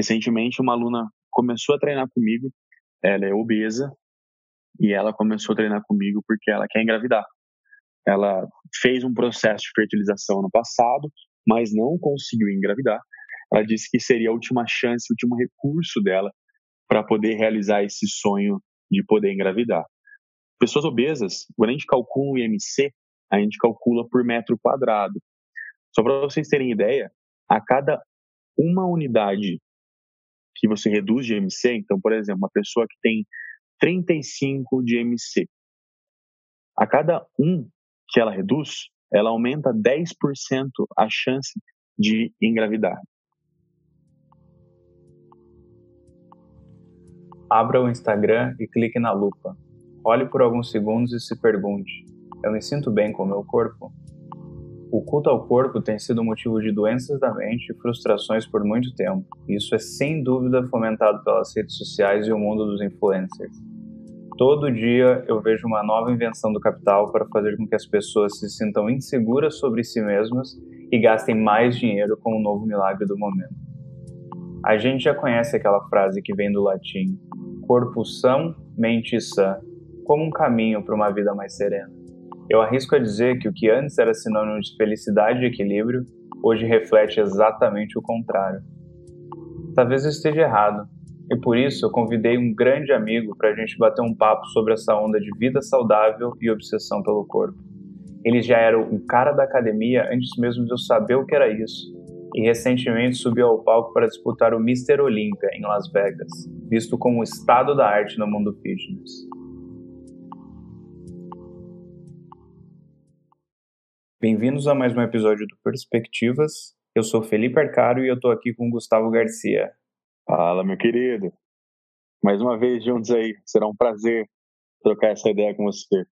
recentemente uma aluna começou a treinar comigo, ela é obesa e ela começou a treinar comigo porque ela quer engravidar. Ela fez um processo de fertilização no passado, mas não conseguiu engravidar. Ela disse que seria a última chance, o último recurso dela para poder realizar esse sonho de poder engravidar. Pessoas obesas, quando a gente calcula o IMC, a gente calcula por metro quadrado. Só para vocês terem ideia, a cada uma unidade que você reduz de IMC, então, por exemplo, uma pessoa que tem 35 de IMC, a cada um que ela reduz, ela aumenta 10% a chance de engravidar. Abra o Instagram e clique na lupa. Olhe por alguns segundos e se pergunte: eu me sinto bem com meu corpo? O culto ao corpo tem sido motivo de doenças da mente e frustrações por muito tempo. Isso é sem dúvida fomentado pelas redes sociais e o mundo dos influencers. Todo dia eu vejo uma nova invenção do capital para fazer com que as pessoas se sintam inseguras sobre si mesmas e gastem mais dinheiro com o novo milagre do momento. A gente já conhece aquela frase que vem do latim: corpo são, mente sã, como um caminho para uma vida mais serena. Eu arrisco a dizer que o que antes era sinônimo de felicidade e equilíbrio, hoje reflete exatamente o contrário. Talvez eu esteja errado, e por isso eu convidei um grande amigo para a gente bater um papo sobre essa onda de vida saudável e obsessão pelo corpo. Ele já era um cara da academia antes mesmo de eu saber o que era isso, e recentemente subiu ao palco para disputar o Mr. Olympia em Las Vegas, visto como o estado da arte no mundo fitness. Bem-vindos a mais um episódio do Perspectivas. Eu sou Felipe Arcaro e eu estou aqui com Gustavo Garcia. Fala, meu querido. Mais uma vez juntos aí. Será um prazer trocar essa ideia com você.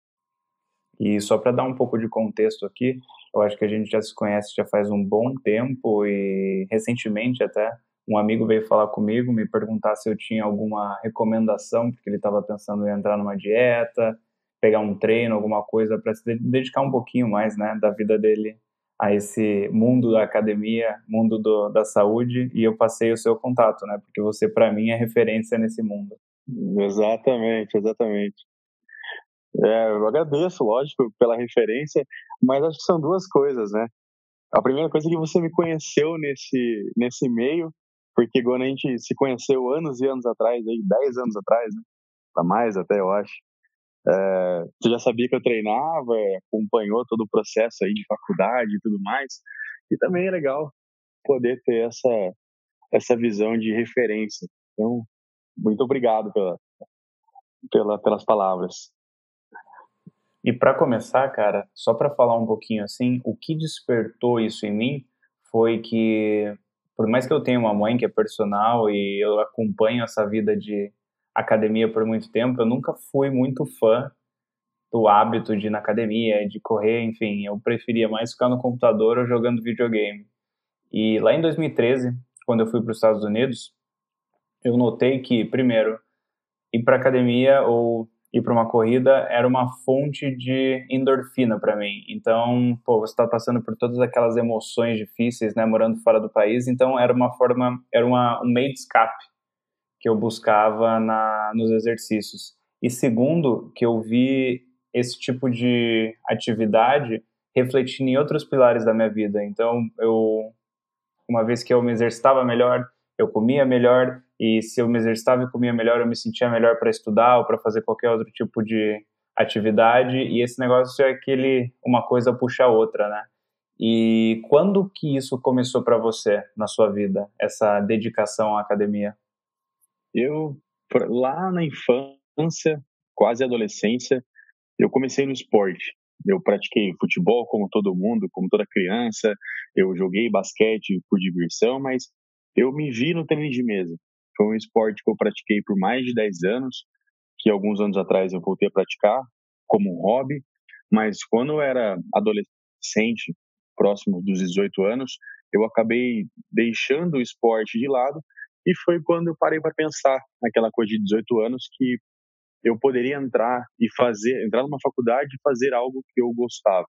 E só para dar um pouco de contexto aqui, eu acho que a gente já se conhece já faz um bom tempo e recentemente até um amigo veio falar comigo, me perguntar se eu tinha alguma recomendação, porque ele estava pensando em entrar numa dieta, pegar um treino, alguma coisa para se dedicar um pouquinho mais, né, da vida dele a esse mundo da academia, mundo do, da saúde, e eu passei o seu contato, né, porque você para mim é referência nesse mundo. Exatamente, exatamente. É, eu agradeço, lógico, pela referência, mas acho que são duas coisas, né? A primeira coisa é que você me conheceu nesse, nesse meio, porque quando a gente se conheceu anos e anos atrás, aí, 10 anos atrás, né? Pra mais até, eu acho. É, você já sabia que eu treinava, acompanhou todo o processo aí de faculdade e tudo mais. E também é legal poder ter essa, essa visão de referência. Então, muito obrigado pela, pela, pelas palavras. E para começar, cara, só para falar um pouquinho assim, o que despertou isso em mim foi que, por mais que eu tenha uma mãe que é personal e eu acompanho essa vida de academia por muito tempo, eu nunca fui muito fã do hábito de ir na academia, de correr, enfim, eu preferia mais ficar no computador ou jogando videogame. E lá em 2013, quando eu fui para os Estados Unidos, eu notei que, primeiro, ir para academia ou ir para uma corrida era uma fonte de endorfina para mim. Então, pô, você está passando por todas aquelas emoções difíceis, né, morando fora do país, então era uma forma, era uma, um meio de escape que eu buscava na, nos exercícios. E segundo, que eu vi esse tipo de atividade refletindo em outros pilares da minha vida. Então, eu uma vez que eu me exercitava melhor, eu comia melhor, e se eu me exercitava e comia melhor, eu me sentia melhor para estudar ou para fazer qualquer outro tipo de atividade, e esse negócio é aquele uma coisa puxa a outra, né? E quando que isso começou para você na sua vida, essa dedicação à academia? Eu, lá na infância, quase adolescência, eu comecei no esporte. Eu pratiquei futebol como todo mundo, como toda criança. Eu joguei basquete por diversão, mas eu me vi no tênis de mesa. Foi um esporte que eu pratiquei por mais de 10 anos, que alguns anos atrás eu voltei a praticar como um hobby, mas quando eu era adolescente, próximo dos 18 anos, eu acabei deixando o esporte de lado e foi quando eu parei para pensar naquela coisa de 18 anos que eu poderia entrar e fazer, entrar numa faculdade e fazer algo que eu gostava.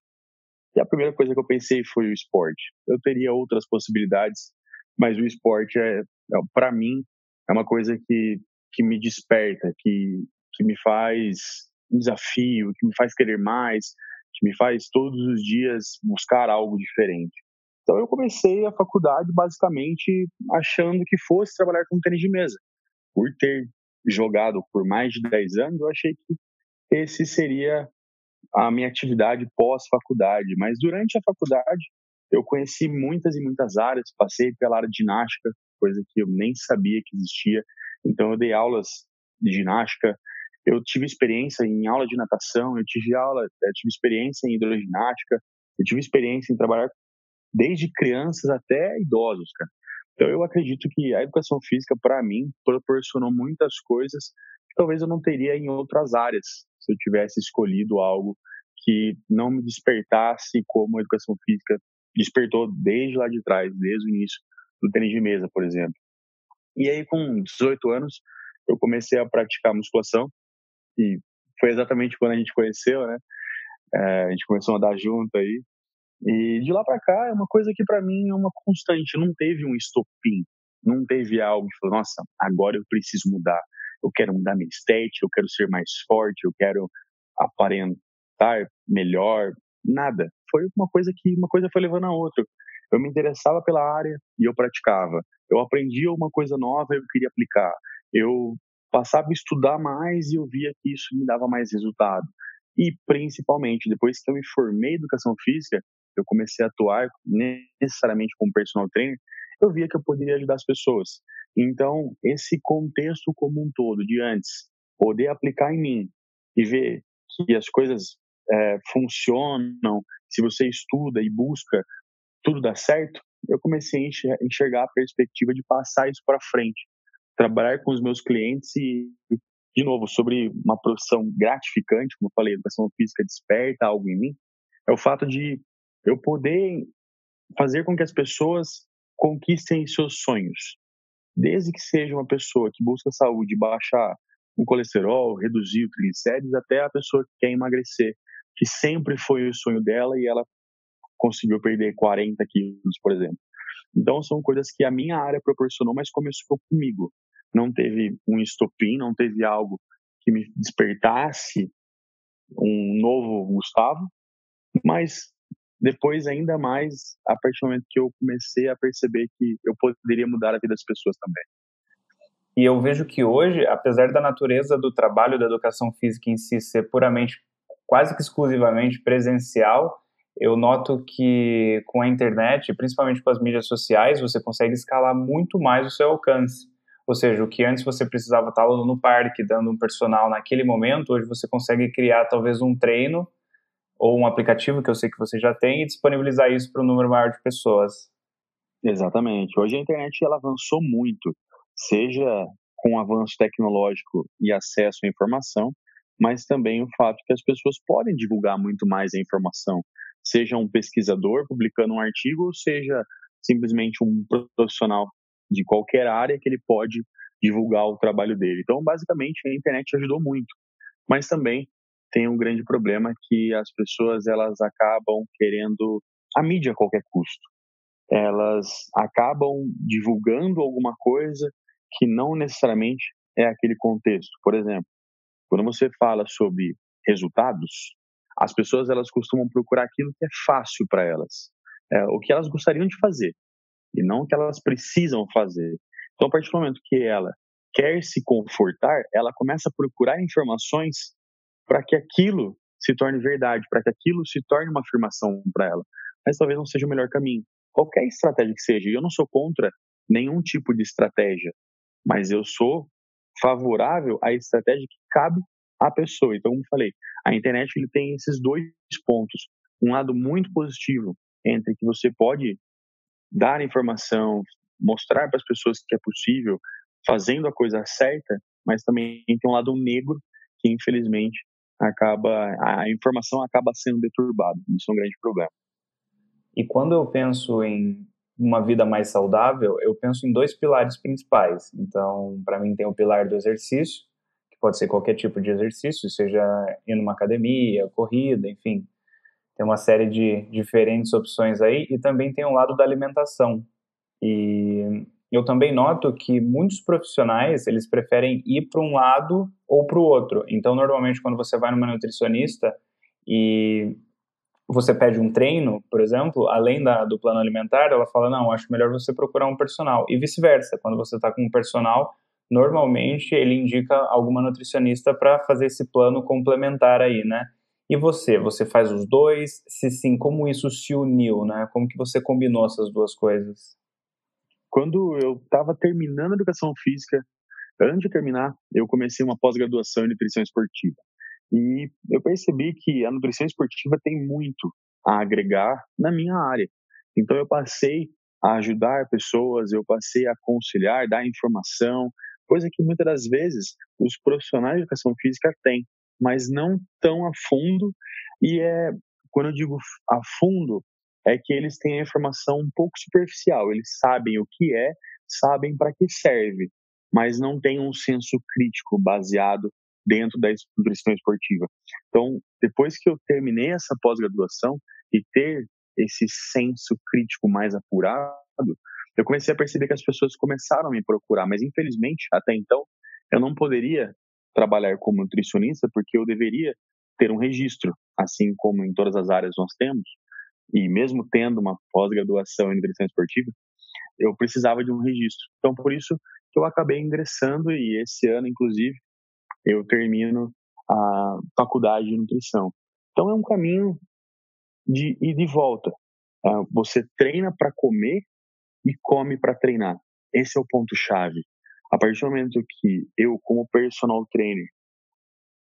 E a primeira coisa que eu pensei foi o esporte. Eu teria outras possibilidades, mas o esporte é, é para mim é uma coisa que que me desperta, que que me faz um desafio, que me faz querer mais, que me faz todos os dias buscar algo diferente. Então eu comecei a faculdade basicamente achando que fosse trabalhar com tênis de mesa. Por ter jogado por mais de 10 anos, eu achei que esse seria a minha atividade pós-faculdade. Mas durante a faculdade, eu conheci muitas e muitas áreas, passei pela área de ginástica, coisa que eu nem sabia que existia. Então eu dei aulas de ginástica, eu tive experiência em aula de natação, eu tive aula, eu tive experiência em hidroginástica, eu tive experiência em trabalhar desde crianças até idosos, cara. Então eu acredito que a educação física para mim proporcionou muitas coisas que talvez eu não teria em outras áreas se eu tivesse escolhido algo que não me despertasse como a educação física despertou desde lá de trás, desde o início do tênis de mesa, por exemplo. E aí com 18 anos eu comecei a praticar musculação e foi exatamente quando a gente conheceu, né? É, a gente começou a andar junto aí. E de lá para cá é uma coisa que para mim é uma constante. Não teve um estopim, não teve algo que falou, nossa, agora eu preciso mudar. Eu quero mudar minha estética, eu quero ser mais forte, eu quero aparentar melhor. Nada. Foi uma coisa que uma coisa foi levando a outra. Eu me interessava pela área e eu praticava. Eu aprendia uma coisa nova e eu queria aplicar. Eu passava a estudar mais e eu via que isso me dava mais resultado. E principalmente, depois que eu me formei em educação física, eu comecei a atuar necessariamente como personal trainer, eu via que eu poderia ajudar as pessoas. Então, esse contexto como um todo, de antes, poder aplicar em mim e ver que as coisas é, funcionam, se você estuda e busca, tudo dá certo, eu comecei a enxergar a perspectiva de passar isso para frente trabalhar com os meus clientes e, de novo, sobre uma profissão gratificante, como eu falei, educação física desperta algo em mim, é o fato de eu poder fazer com que as pessoas conquistem seus sonhos. Desde que seja uma pessoa que busca saúde, baixar o colesterol, reduzir o triglicérides, até a pessoa que quer emagrecer, que sempre foi o sonho dela e ela conseguiu perder 40 quilos, por exemplo. Então, são coisas que a minha área proporcionou, mas começou comigo não teve um estopim, não teve algo que me despertasse um novo Gustavo, mas depois ainda mais a partir do momento que eu comecei a perceber que eu poderia mudar a vida das pessoas também. E eu vejo que hoje, apesar da natureza do trabalho da educação física em si ser puramente, quase que exclusivamente presencial, eu noto que com a internet, principalmente com as mídias sociais, você consegue escalar muito mais o seu alcance. Ou seja, o que antes você precisava estar no parque dando um personal naquele momento, hoje você consegue criar talvez um treino ou um aplicativo que eu sei que você já tem e disponibilizar isso para um número maior de pessoas. Exatamente. Hoje a internet ela avançou muito, seja com o avanço tecnológico e acesso à informação, mas também o fato que as pessoas podem divulgar muito mais a informação, seja um pesquisador publicando um artigo, ou seja simplesmente um profissional de qualquer área que ele pode divulgar o trabalho dele. Então, basicamente, a internet ajudou muito, mas também tem um grande problema que as pessoas elas acabam querendo a mídia a qualquer custo. Elas acabam divulgando alguma coisa que não necessariamente é aquele contexto. Por exemplo, quando você fala sobre resultados, as pessoas elas costumam procurar aquilo que é fácil para elas, é, o que elas gostariam de fazer e não o que elas precisam fazer. Então, a partir do momento que ela quer se confortar, ela começa a procurar informações para que aquilo se torne verdade, para que aquilo se torne uma afirmação para ela. Mas talvez não seja o melhor caminho. Qualquer estratégia que seja, e eu não sou contra nenhum tipo de estratégia, mas eu sou favorável à estratégia que cabe à pessoa. Então, como falei, a internet ele tem esses dois pontos. Um lado muito positivo entre que você pode dar informação, mostrar para as pessoas que é possível, fazendo a coisa certa, mas também tem um lado negro que infelizmente acaba a informação acaba sendo deturbada. Isso é um grande problema. E quando eu penso em uma vida mais saudável, eu penso em dois pilares principais. Então, para mim tem o pilar do exercício, que pode ser qualquer tipo de exercício, seja ir numa academia, corrida, enfim, tem uma série de diferentes opções aí e também tem um lado da alimentação. E eu também noto que muitos profissionais, eles preferem ir para um lado ou para o outro. Então, normalmente, quando você vai numa nutricionista e você pede um treino, por exemplo, além da, do plano alimentar, ela fala, não, acho melhor você procurar um personal. E vice-versa, quando você está com um personal, normalmente ele indica alguma nutricionista para fazer esse plano complementar aí, né? E você, você faz os dois? Se sim, como isso se uniu, né? Como que você combinou essas duas coisas? Quando eu estava terminando a educação física, antes de terminar, eu comecei uma pós-graduação em nutrição esportiva. E eu percebi que a nutrição esportiva tem muito a agregar na minha área. Então eu passei a ajudar pessoas, eu passei a aconselhar, dar informação, coisa que muitas das vezes os profissionais de educação física têm, mas não tão a fundo. E é quando eu digo a fundo, é que eles têm a informação um pouco superficial. Eles sabem o que é, sabem para que serve, mas não têm um senso crítico baseado dentro da nutrição esportiva. Então, depois que eu terminei essa pós-graduação e ter esse senso crítico mais apurado, eu comecei a perceber que as pessoas começaram a me procurar, mas infelizmente, até então, eu não poderia trabalhar como nutricionista porque eu deveria ter um registro, assim como em todas as áreas nós temos, e mesmo tendo uma pós-graduação em nutrição esportiva, eu precisava de um registro. Então, por isso que eu acabei ingressando e esse ano, inclusive, eu termino a faculdade de nutrição. Então, é um caminho de ir de volta. Ah, você treina para comer e come para treinar. Esse é o ponto-chave. A partir do momento que eu, como personal trainer,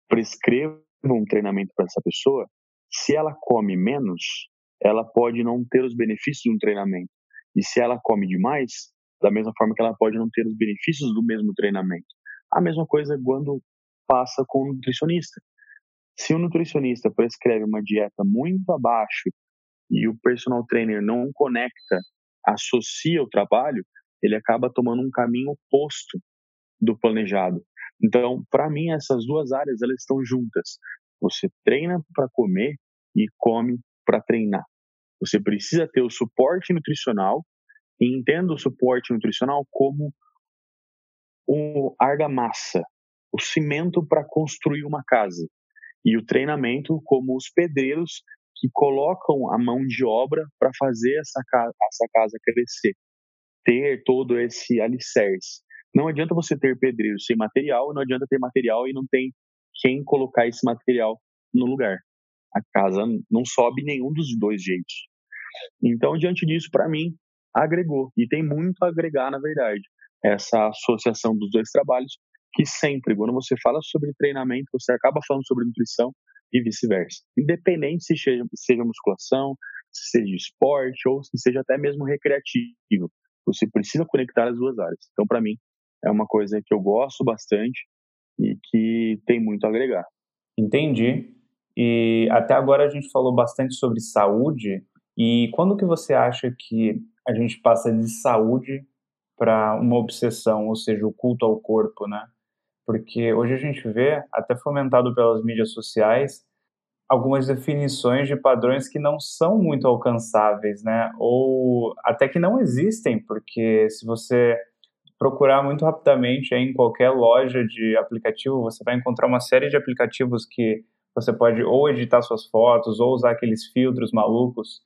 prescrevo um treinamento para essa pessoa, se ela come menos, ela pode não ter os benefícios de um treinamento. E se ela come demais, da mesma forma que ela pode não ter os benefícios do mesmo treinamento. A mesma coisa quando passa com o nutricionista. Se o nutricionista prescreve uma dieta muito abaixo e o personal trainer não conecta, associa o trabalho, ele acaba tomando um caminho oposto do planejado. Então, para mim, essas duas áreas elas estão juntas. Você treina para comer e come para treinar. Você precisa ter o suporte nutricional e entenda o suporte nutricional como o argamassa, o cimento para construir uma casa e o treinamento como os pedreiros que colocam a mão de obra para fazer essa casa, essa casa crescer, ter todo esse alicerce. Não adianta você ter pedreiros sem material, não adianta ter material e não tem quem colocar esse material no lugar. A casa não sobe nenhum dos dois jeitos. Então, diante disso, para mim, agregou. E tem muito a agregar, na verdade, essa associação dos dois trabalhos, que sempre, quando você fala sobre treinamento, você acaba falando sobre nutrição e vice-versa. Independente se seja, seja musculação, se seja esporte ou se seja até mesmo recreativo. Você precisa conectar as duas áreas. Então, para mim, é uma coisa que eu gosto bastante e que tem muito a agregar. Entendi. E até agora a gente falou bastante sobre saúde. E quando que você acha que a gente passa de saúde para uma obsessão, ou seja, o culto ao corpo, né? porque hoje a gente vê, até fomentado pelas mídias sociais, algumas definições de padrões que não são muito alcançáveis, né? Ou até que não existem, porque se você procurar muito rapidamente em qualquer loja de aplicativo, você vai encontrar uma série de aplicativos que você pode ou editar suas fotos ou usar aqueles filtros malucos.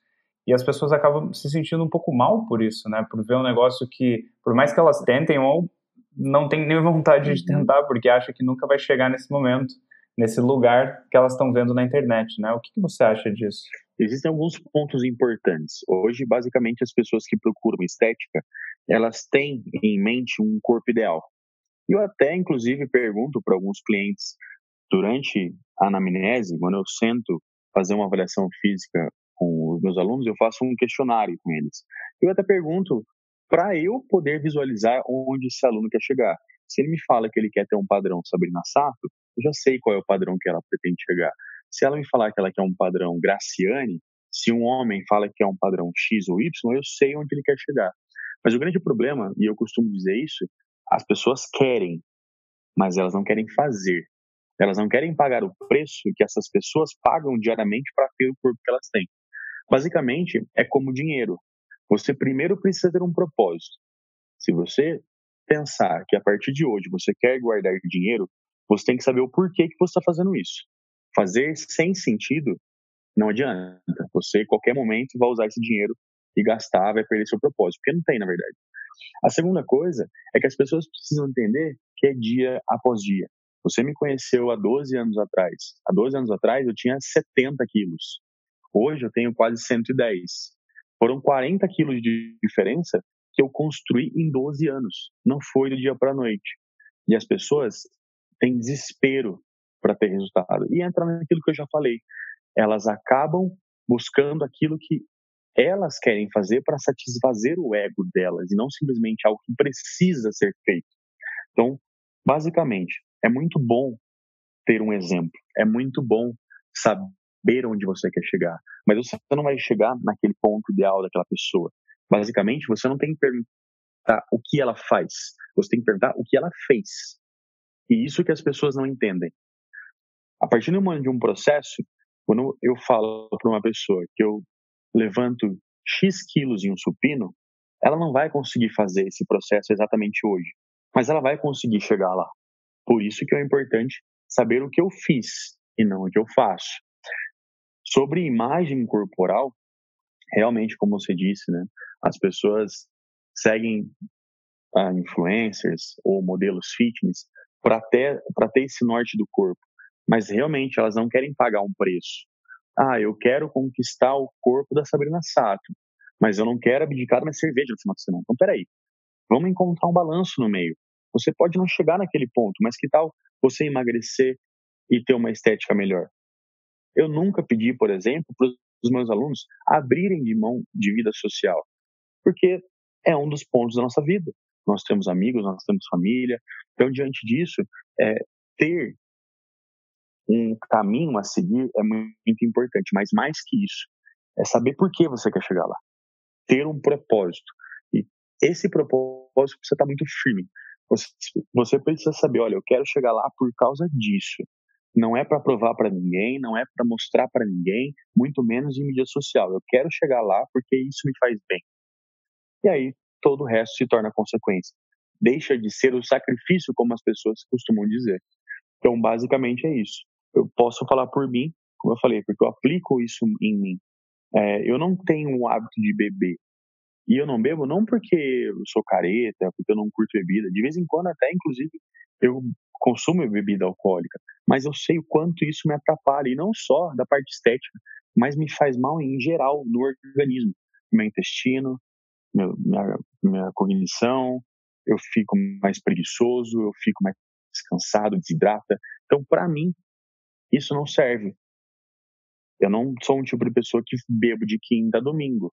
E as pessoas acabam se sentindo um pouco mal por isso, né? Por ver um negócio que, por mais que elas tentem ou não tem nem vontade de uhum. tentar, porque acha que nunca vai chegar nesse momento, nesse lugar que elas estão vendo na internet, né? O que, que você acha disso? Existem alguns pontos importantes. Hoje, basicamente, as pessoas que procuram estética, elas têm em mente um corpo ideal. Eu até, inclusive, pergunto para alguns clientes durante anamnese, quando eu sento fazer uma avaliação física com os meus alunos, eu faço um questionário com eles. Eu até pergunto para eu poder visualizar onde esse aluno quer chegar. Se ele me fala que ele quer ter um padrão Sabrina Sato, eu já sei qual é o padrão que ela pretende chegar. Se ela me falar que ela quer um padrão Graciane, se um homem fala que é um padrão X ou Y, eu sei onde ele quer chegar. Mas o grande problema, e eu costumo dizer isso, as pessoas querem, mas elas não querem fazer. Elas não querem pagar o preço que essas pessoas pagam diariamente para ter o corpo que elas têm. Basicamente, é como dinheiro. Você primeiro precisa ter um propósito. Se você pensar que a partir de hoje você quer guardar dinheiro, você tem que saber o porquê que você está fazendo isso. Fazer sem sentido não adianta. Você, em qualquer momento, vai usar esse dinheiro e gastar, vai perder seu propósito, porque não tem, na verdade. A segunda coisa é que as pessoas precisam entender que é dia após dia. Você me conheceu há 12 anos atrás. Há 12 anos atrás eu tinha 70 quilos. Hoje eu tenho quase 110. Foram 40 quilos de diferença que eu construí em 12 anos. Não foi do dia para a noite. E as pessoas têm desespero para ter resultado. E entra naquilo que eu já falei. Elas acabam buscando aquilo que elas querem fazer para satisfazer o ego delas e não simplesmente algo que precisa ser feito. Então, basicamente, é muito bom ter um exemplo, é muito bom saber onde você quer chegar, mas você não vai chegar naquele ponto ideal daquela pessoa. Basicamente, você não tem que perguntar o que ela faz, você tem que perguntar o que ela fez. E isso que as pessoas não entendem. A partir de um processo, quando eu falo para uma pessoa que eu levanto X quilos em um supino, ela não vai conseguir fazer esse processo exatamente hoje, mas ela vai conseguir chegar lá. Por isso que é importante saber o que eu fiz e não o que eu faço. Sobre imagem corporal, realmente, como você disse, né, as pessoas seguem ah, influencers ou modelos fitness para ter, ter esse norte do corpo, mas realmente elas não querem pagar um preço. Ah, eu quero conquistar o corpo da Sabrina Sato, mas eu não quero abdicar da minha cerveja no final de semana. Então, peraí, vamos encontrar um balanço no meio. Você pode não chegar naquele ponto, mas que tal você emagrecer e ter uma estética melhor? Eu nunca pedi, por exemplo, para os meus alunos abrirem de mão de vida social, porque é um dos pontos da nossa vida. Nós temos amigos, nós temos família. Então, diante disso, é, ter um caminho a seguir é muito importante, mas mais que isso, é saber por que você quer chegar lá. Ter um propósito. E esse propósito precisa estar muito firme. Você, você precisa saber, olha, eu quero chegar lá por causa disso. Não é para provar para ninguém, não é para mostrar para ninguém, muito menos em mídia social. Eu quero chegar lá porque isso me faz bem. E aí todo o resto se torna consequência. Deixa de ser o sacrifício, como as pessoas costumam dizer. Então, basicamente é isso eu posso falar por mim, como eu falei, porque eu aplico isso em mim. É, eu não tenho o hábito de beber. E eu não bebo não porque eu sou careta, porque eu não curto bebida. De vez em quando, até, inclusive, eu consumo bebida alcoólica. Mas eu sei o quanto isso me atrapalha. E não só da parte estética, mas me faz mal em geral no organismo. Meu intestino, meu, minha, minha cognição, eu fico mais preguiçoso, eu fico mais descansado, desidrata. Então, para mim, isso não serve. Eu não sou um tipo de pessoa que bebo de quinta a domingo,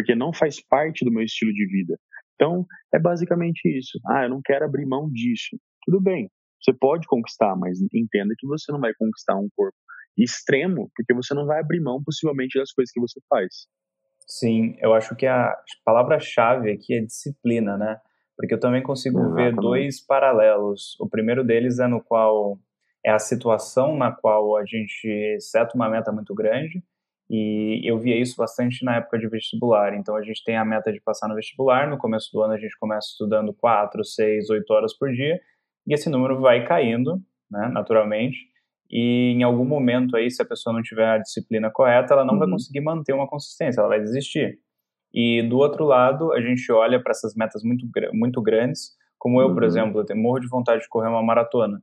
porque não faz parte do meu estilo de vida. Então, é basicamente isso. Ah, eu não quero abrir mão disso. Tudo bem, você pode conquistar, mas entenda que você não vai conquistar um corpo extremo, porque você não vai abrir mão possivelmente das coisas que você faz. Sim, eu acho que a palavra-chave aqui é disciplina, né? Porque eu também consigo Exatamente. ver dois paralelos. O primeiro deles é no qual é a situação na qual a gente seta uma meta muito grande e eu via isso bastante na época de vestibular. Então a gente tem a meta de passar no vestibular, no começo do ano a gente começa estudando 4, 6, 8 horas por dia e esse número vai caindo, né, naturalmente. E em algum momento aí, se a pessoa não tiver a disciplina correta, ela não uhum. vai conseguir manter uma consistência, ela vai desistir. E do outro lado, a gente olha para essas metas muito, muito grandes, como eu, uhum. por exemplo, eu tenho morro de vontade de correr uma maratona.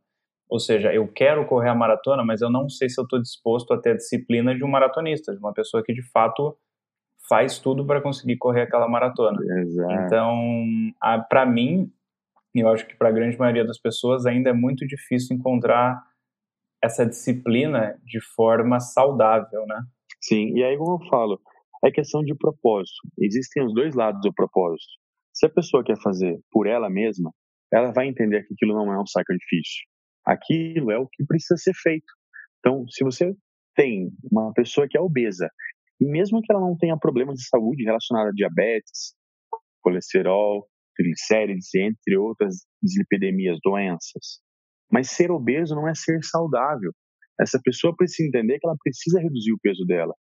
Ou seja, eu quero correr a maratona, mas eu não sei se eu estou disposto a ter a disciplina de um maratonista, de uma pessoa que de fato faz tudo para conseguir correr aquela maratona. Exato. Então, para mim, eu acho que para a grande maioria das pessoas ainda é muito difícil encontrar essa disciplina de forma saudável, né? Sim, e aí como eu falo, é questão de propósito. Existem os dois lados do propósito. Se a pessoa quer fazer por ela mesma, ela vai entender que aquilo não é um sacrifício aquilo é o que precisa ser feito. Então, se você tem uma pessoa que é obesa, e mesmo que ela não tenha problemas de saúde relacionados a diabetes, colesterol, triglicérides, entre outras dislipidemias, doenças, mas ser obeso não é ser saudável. Essa pessoa precisa entender que ela precisa reduzir o peso dela.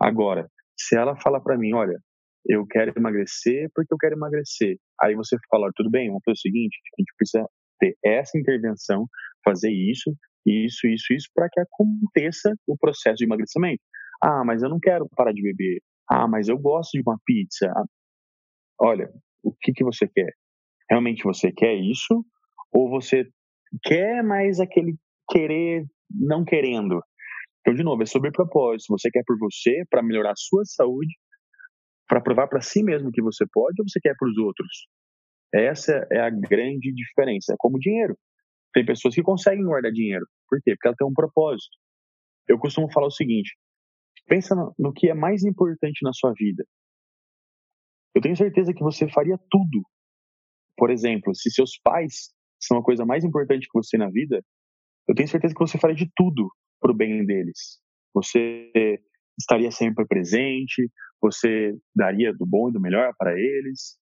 Agora, se ela fala para mim, olha, eu quero emagrecer porque eu quero emagrecer. Aí você fala, tudo bem, vamos fazer o seguinte, a gente precisa ter essa intervenção, fazer isso, isso, isso, isso, para que aconteça o processo de emagrecimento. Ah, mas eu não quero parar de beber. Ah, mas eu gosto de uma pizza. Olha, o que, que você quer? Realmente você quer isso? Ou você quer mais aquele querer não querendo? Então, de novo, é sobre propósito. Você quer por você, para melhorar a sua saúde, para provar para si mesmo que você pode, ou você quer para os outros? Essa é a grande diferença. É como dinheiro. Tem pessoas que conseguem guardar dinheiro. Por quê? Porque ela tem um propósito. Eu costumo falar o seguinte: pensa no que é mais importante na sua vida. Eu tenho certeza que você faria tudo. Por exemplo, se seus pais são a coisa mais importante que você na vida, eu tenho certeza que você faria de tudo para o bem deles. Você estaria sempre presente, você daria do bom e do melhor para eles.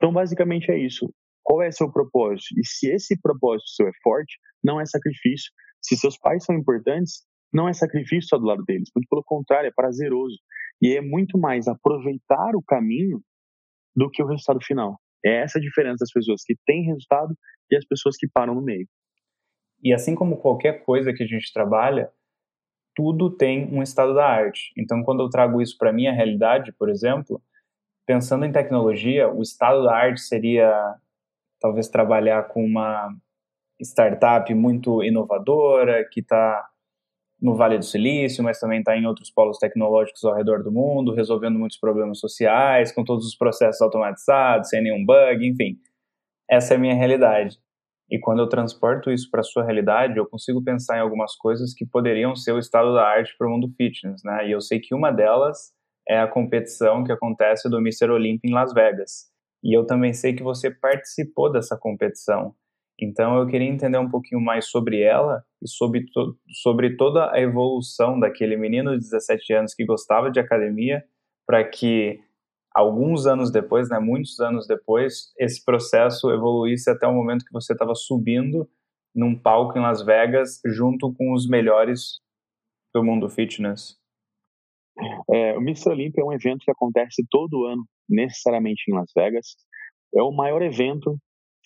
Então, basicamente é isso. Qual é seu propósito? E se esse propósito seu é forte, não é sacrifício. Se seus pais são importantes, não é sacrifício só do lado deles. Muito pelo contrário, é prazeroso. E é muito mais aproveitar o caminho do que o resultado final. É essa a diferença das pessoas que têm resultado e as pessoas que param no meio. E assim como qualquer coisa que a gente trabalha, tudo tem um estado da arte. Então, quando eu trago isso para minha realidade, por exemplo, pensando em tecnologia, o estado da arte seria talvez trabalhar com uma startup muito inovadora, que está no Vale do Silício, mas também está em outros polos tecnológicos ao redor do mundo, resolvendo muitos problemas sociais, com todos os processos automatizados, sem nenhum bug, enfim. Essa é a minha realidade. E quando eu transporto isso para a sua realidade, eu consigo pensar em algumas coisas que poderiam ser o estado da arte para o mundo fitness, né? E eu sei que uma delas é a competição que acontece do Mr. Olympia em Las Vegas. E eu também sei que você participou dessa competição. Então eu queria entender um pouquinho mais sobre ela e sobre, to sobre toda a evolução daquele menino de 17 anos que gostava de academia para que alguns anos depois, né, muitos anos depois, esse processo evoluísse até o momento que você estava subindo num palco em Las Vegas junto com os melhores do mundo fitness? É, o Mr. Olympia é um evento que acontece todo ano, necessariamente em Las Vegas. É o maior evento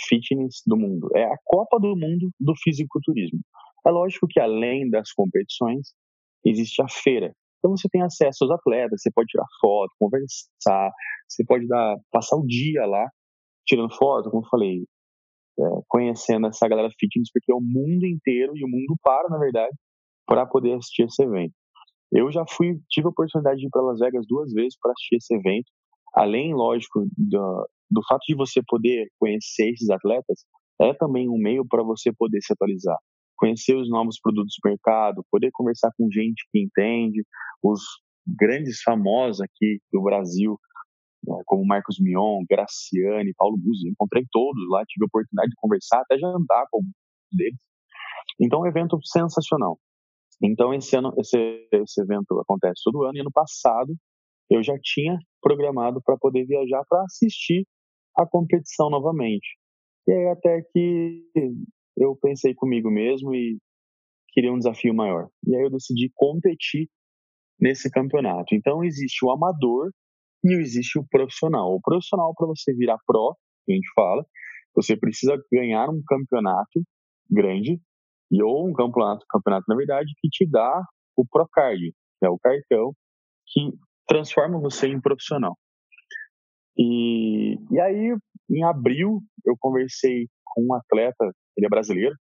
fitness do mundo. É a Copa do Mundo do fisiculturismo. É lógico que além das competições, existe a feira, então você tem acesso aos atletas, você pode tirar foto, conversar, você pode dar, passar o dia lá tirando foto, como eu falei, é, conhecendo essa galera fitness, porque é o mundo inteiro e o mundo para, na verdade, para poder assistir esse evento. Eu já fui, tive a oportunidade de ir para Las Vegas duas vezes para assistir esse evento. Além, lógico, do, do fato de você poder conhecer esses atletas, é também um meio para você poder se atualizar conhecer os novos produtos do mercado, poder conversar com gente que entende, os grandes famosos aqui do Brasil, né, como Marcos Mion, Graciane, Paulo Buzzi, encontrei todos lá, tive a oportunidade de conversar, até jantar com um deles. Então, é um evento sensacional. Então, esse ano, esse, esse evento acontece todo ano, e ano passado eu já tinha programado para poder viajar para assistir a competição novamente. E aí, até que eu pensei comigo mesmo e queria um desafio maior. E aí eu decidi competir nesse campeonato. Então existe o amador e existe o profissional. O profissional para você virar pro, que a gente fala, você precisa ganhar um campeonato grande e ou um campeonato, campeonato na verdade, que te dá o Procard, que é o cartão que transforma você em profissional. E, e aí, em abril, eu conversei com um atleta ele é brasileiro,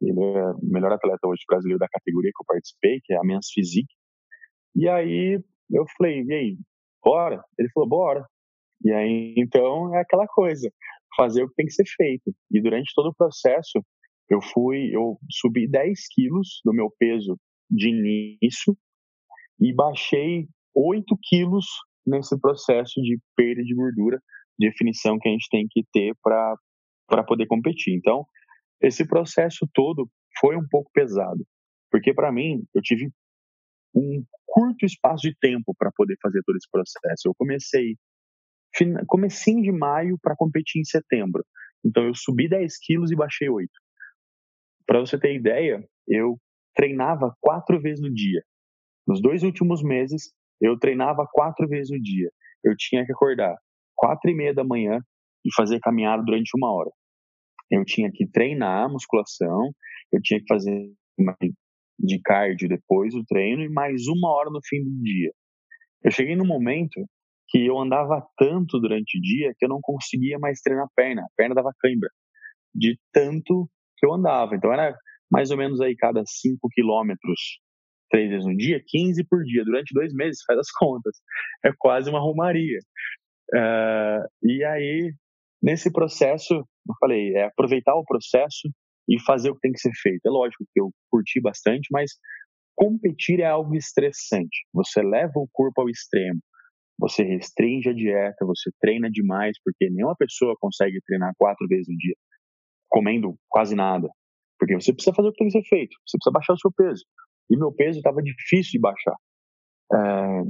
ele é o melhor atleta hoje brasileiro da categoria que eu participei, que é a Men's Physique. E aí eu falei, e aí, bora? Ele falou, bora. E aí, então, é aquela coisa, fazer o que tem que ser feito. E durante todo o processo, eu fui, eu subi 10 quilos do meu peso de início e baixei 8 quilos nesse processo de perda de gordura, definição que a gente tem que ter para poder competir. Então, esse processo todo foi um pouco pesado, porque para mim eu tive um curto espaço de tempo para poder fazer todo esse processo. Eu comecei comecinho de maio para competir em setembro. Então eu subi 10 quilos e baixei 8. Para você ter ideia, eu treinava quatro vezes no dia. Nos dois últimos meses, eu treinava quatro vezes no dia. eu tinha que acordar quatro e meia da manhã e fazer caminhada durante uma hora. Eu tinha que treinar musculação, eu tinha que fazer de cardio depois do treino e mais uma hora no fim do dia. Eu cheguei num momento que eu andava tanto durante o dia que eu não conseguia mais treinar a perna. A perna dava cãibra de tanto que eu andava. Então era mais ou menos aí cada 5 quilômetros, três vezes no dia, 15 por dia, durante dois meses, faz as contas. É quase uma romaria. Uh, e aí, nesse processo, eu falei, é aproveitar o processo e fazer o que tem que ser feito. É lógico que eu curti bastante, mas competir é algo estressante. Você leva o corpo ao extremo. Você restringe a dieta, você treina demais, porque nenhuma pessoa consegue treinar quatro vezes no dia, comendo quase nada. Porque você precisa fazer o que tem que ser feito, você precisa baixar o seu peso. E meu peso estava difícil de baixar. É...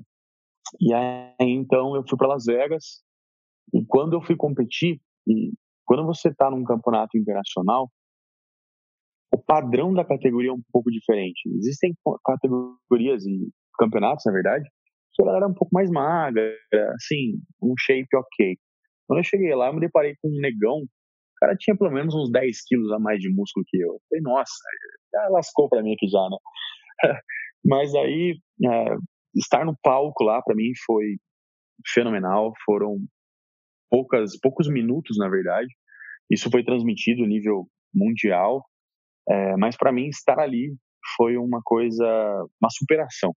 E aí, então, eu fui para Las Vegas. E quando eu fui competir, e quando você está num campeonato internacional, o padrão da categoria é um pouco diferente. Existem categorias e campeonatos, na verdade, que era um pouco mais magra, assim, um shape ok. Quando eu cheguei lá, eu me deparei com um negão, cara tinha pelo menos uns 10 quilos a mais de músculo que eu. falei, nossa, já lascou pra mim aqui já, né? Mas aí, é, estar no palco lá, para mim, foi fenomenal. Foram poucas, poucos minutos, na verdade. Isso foi transmitido a nível mundial. É, mas para mim, estar ali foi uma coisa, uma superação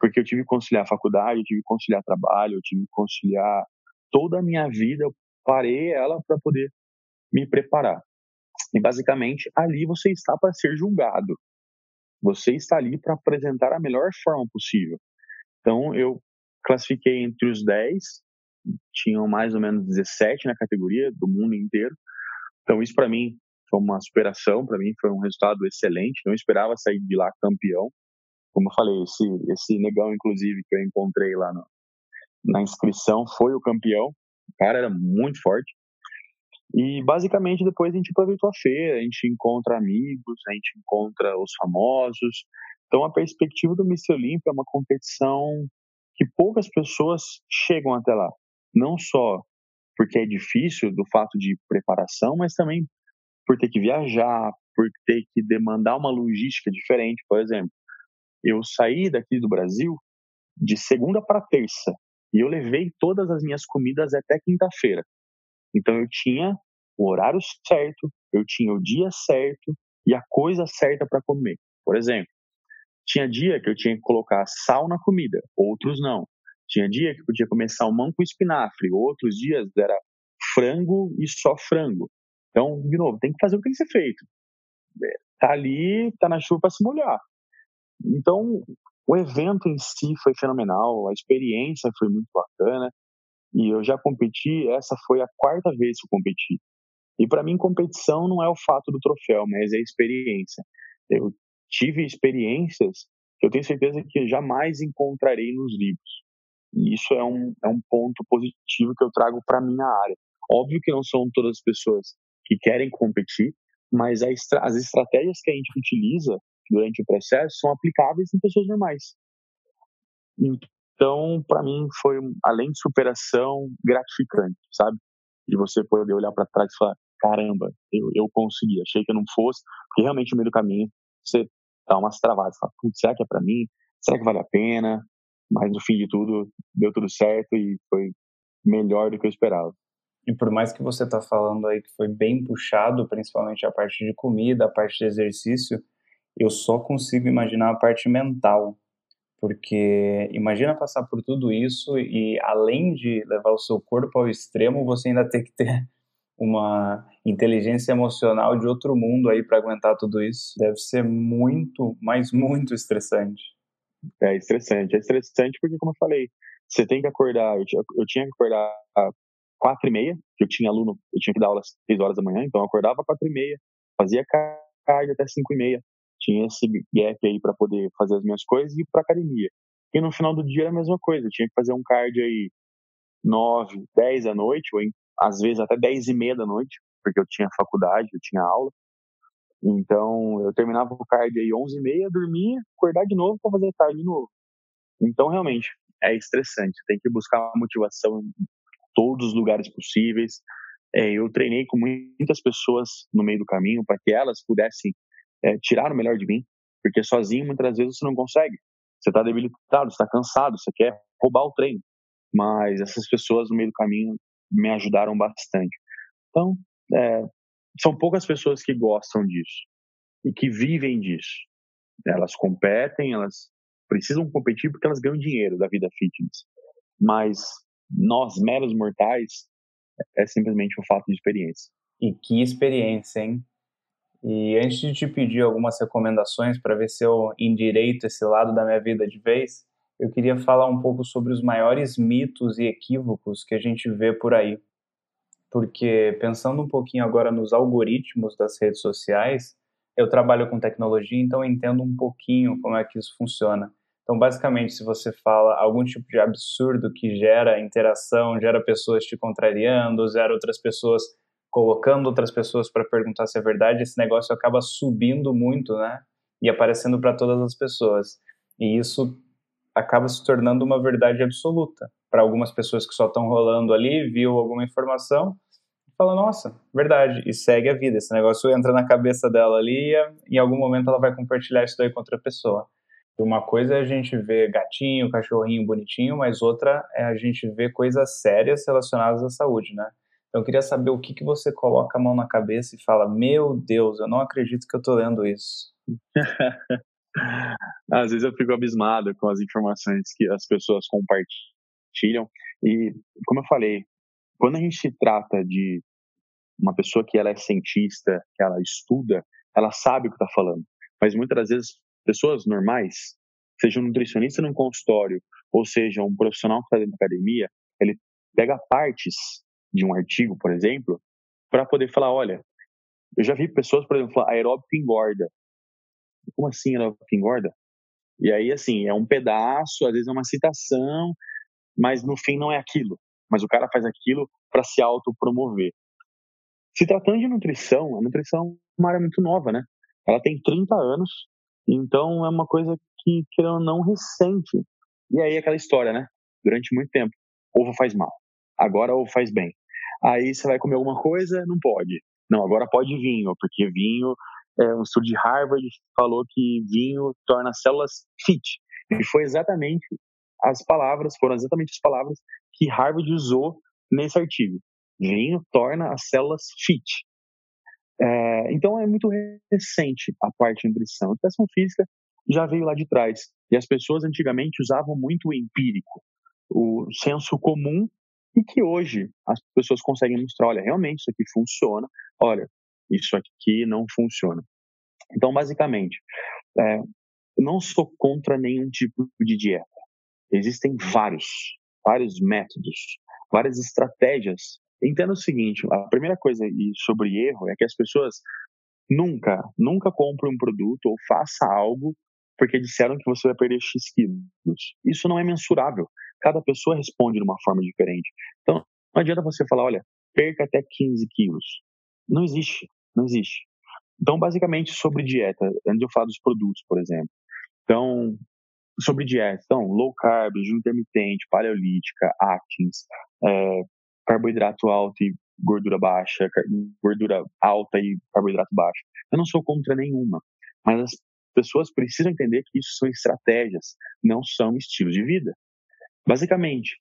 porque eu tive que conciliar faculdade, eu tive que conciliar trabalho, eu tive que conciliar toda a minha vida, eu parei ela para poder me preparar. E basicamente, ali você está para ser julgado. Você está ali para apresentar a melhor forma possível. Então, eu classifiquei entre os 10, tinham mais ou menos 17 na categoria do mundo inteiro. Então, isso para mim foi uma superação, para mim foi um resultado excelente. Não esperava sair de lá campeão como eu falei, esse, esse negão, inclusive, que eu encontrei lá no, na inscrição, foi o campeão. O cara era muito forte. E basicamente depois a gente aproveitou a feira, a gente encontra amigos, a gente encontra os famosos. Então a perspectiva do Mr. Olympia é uma competição que poucas pessoas chegam até lá. Não só porque é difícil do fato de preparação, mas também por ter que viajar, por ter que demandar uma logística diferente, por exemplo eu saí daqui do Brasil de segunda para terça e eu levei todas as minhas comidas até quinta-feira. Então eu tinha o horário certo, eu tinha o dia certo e a coisa certa para comer. Por exemplo, tinha dia que eu tinha que colocar sal na comida, outros não. Tinha dia que podia comer salmão com espinafre, outros dias era frango e só frango. Então, de novo, tem que fazer o que tem que ser feito. É, tá ali, tá na chuva para se molhar. Então, o evento em si foi fenomenal, a experiência foi muito bacana e eu já competi, essa foi a quarta vez que eu competi. E para mim, competição não é o fato do troféu, mas é a experiência. Eu tive experiências que eu tenho certeza que jamais encontrarei nos livros. E isso é um, é um ponto positivo que eu trago para minha área. Óbvio que não são todas as pessoas que querem competir, mas estra as estratégias que a gente utiliza durante o processo são aplicáveis em pessoas normais. Então, para mim, foi, além de superação, gratificante, sabe? De você poder olhar para trás e falar: caramba, eu, eu consegui, achei que eu não fosse, porque realmente no meio do caminho você dá umas travadas, fala: putz, será que é para mim? Será que vale a pena? Mas no fim de tudo, deu tudo certo e foi melhor do que eu esperava. E por mais que você está falando aí que foi bem puxado, principalmente a parte de comida, a parte de exercício, eu só consigo imaginar a parte mental, porque imagina passar por tudo isso e além de levar o seu corpo ao extremo, você ainda tem que ter uma inteligência emocional de outro mundo aí para aguentar tudo isso. Deve ser muito, mas muito estressante. É estressante, é estressante porque como eu falei, você tem que acordar, eu tinha, eu tinha que acordar quatro e meia, que eu tinha aluno, eu tinha que dar aula às seis horas da manhã, então eu acordava quatro e meia, fazia cardio até cinco e meia, tinha esse gap aí para poder fazer as minhas coisas e ir para academia. E no final do dia era a mesma coisa, eu tinha que fazer um cardio aí 9, 10 da noite, ou às vezes até 10 e meia da noite, porque eu tinha faculdade, eu tinha aula. Então eu terminava o cardio aí 11 e meia, dormia, acordar de novo para fazer cardio de novo. Então realmente é estressante. Tem que buscar motivação em todos os lugares possíveis. É, eu treinei com muitas pessoas no meio do caminho para que elas pudessem é, tirar o melhor de mim, porque sozinho muitas vezes você não consegue. Você está debilitado, está cansado, você quer roubar o treino. Mas essas pessoas no meio do caminho me ajudaram bastante. Então, é, são poucas pessoas que gostam disso e que vivem disso. Elas competem, elas precisam competir porque elas ganham dinheiro da vida fitness. Mas nós, meros mortais, é simplesmente um fato de experiência. E que experiência, hein? E antes de te pedir algumas recomendações para ver se eu endireito esse lado da minha vida de vez, eu queria falar um pouco sobre os maiores mitos e equívocos que a gente vê por aí. Porque pensando um pouquinho agora nos algoritmos das redes sociais, eu trabalho com tecnologia, então entendo um pouquinho como é que isso funciona. Então, basicamente, se você fala algum tipo de absurdo que gera interação, gera pessoas te contrariando, gera outras pessoas colocando outras pessoas para perguntar se é verdade, esse negócio acaba subindo muito, né? E aparecendo para todas as pessoas. E isso acaba se tornando uma verdade absoluta. Para algumas pessoas que só estão rolando ali, viu alguma informação, fala, nossa, verdade, e segue a vida. Esse negócio entra na cabeça dela ali e em algum momento ela vai compartilhar isso daí com outra pessoa. Uma coisa é a gente ver gatinho, cachorrinho bonitinho, mas outra é a gente ver coisas sérias relacionadas à saúde, né? Então eu queria saber o que, que você coloca a mão na cabeça e fala: Meu Deus, eu não acredito que eu tô lendo isso. Às vezes eu fico abismado com as informações que as pessoas compartilham. E, como eu falei, quando a gente trata de uma pessoa que ela é cientista, que ela estuda, ela sabe o que está falando. Mas muitas das vezes, pessoas normais, seja um nutricionista num consultório, ou seja um profissional que está dentro da academia, ele pega partes de um artigo, por exemplo, para poder falar, olha, eu já vi pessoas, por exemplo, falar aeróbico engorda. Como assim aeróbico engorda? E aí, assim, é um pedaço, às vezes é uma citação, mas no fim não é aquilo. Mas o cara faz aquilo para se autopromover. Se tratando de nutrição, a nutrição é uma área muito nova, né? Ela tem 30 anos, então é uma coisa que, não, recente. E aí aquela história, né? Durante muito tempo, ovo faz mal, agora ovo faz bem. Aí você vai comer alguma coisa, não pode. Não, agora pode vinho, porque vinho, é, um estudo de Harvard falou que vinho torna células fit. E foi exatamente as palavras, foram exatamente as palavras que Harvard usou nesse artigo. Vinho torna as células fit. É, então é muito recente a parte de nutrição. A educação física já veio lá de trás. E as pessoas antigamente usavam muito o empírico, o senso comum, e que hoje as pessoas conseguem mostrar: olha, realmente isso aqui funciona, olha, isso aqui não funciona. Então, basicamente, é, não sou contra nenhum tipo de dieta. Existem vários, vários métodos, várias estratégias Entenda o seguinte: a primeira coisa sobre erro é que as pessoas nunca, nunca comprem um produto ou faça algo porque disseram que você vai perder X quilos. Isso não é mensurável. Cada pessoa responde de uma forma diferente. Então, não adianta você falar, olha, perca até 15 quilos. Não existe, não existe. Então, basicamente, sobre dieta, antes de eu falar dos produtos, por exemplo. Então, sobre dieta, então, low carb, jejum intermitente, paleolítica, Atkins, é, carboidrato alto e gordura baixa, gordura alta e carboidrato baixo. Eu não sou contra nenhuma, mas as pessoas precisam entender que isso são estratégias, não são estilos de vida. Basicamente,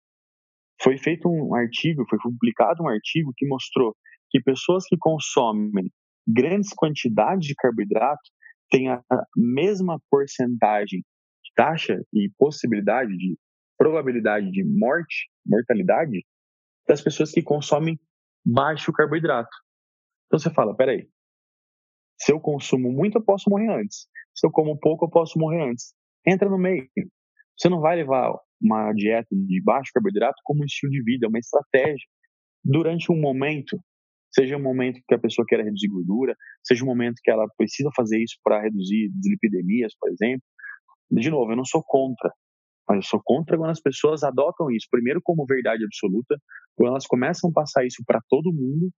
foi feito um artigo, foi publicado um artigo que mostrou que pessoas que consomem grandes quantidades de carboidrato têm a mesma porcentagem de taxa e possibilidade de probabilidade de morte, mortalidade das pessoas que consomem baixo carboidrato. Então você fala, peraí, se eu consumo muito, eu posso morrer antes. Se eu como pouco, eu posso morrer antes. Entra no meio. Você não vai levar uma dieta de baixo carboidrato como um estilo de vida, é uma estratégia. Durante um momento, seja um momento que a pessoa quer reduzir gordura, seja um momento que ela precisa fazer isso para reduzir dislipidemias, por exemplo. De novo, eu não sou contra. Mas eu sou contra quando as pessoas adotam isso, primeiro como verdade absoluta, quando elas começam a passar isso para todo mundo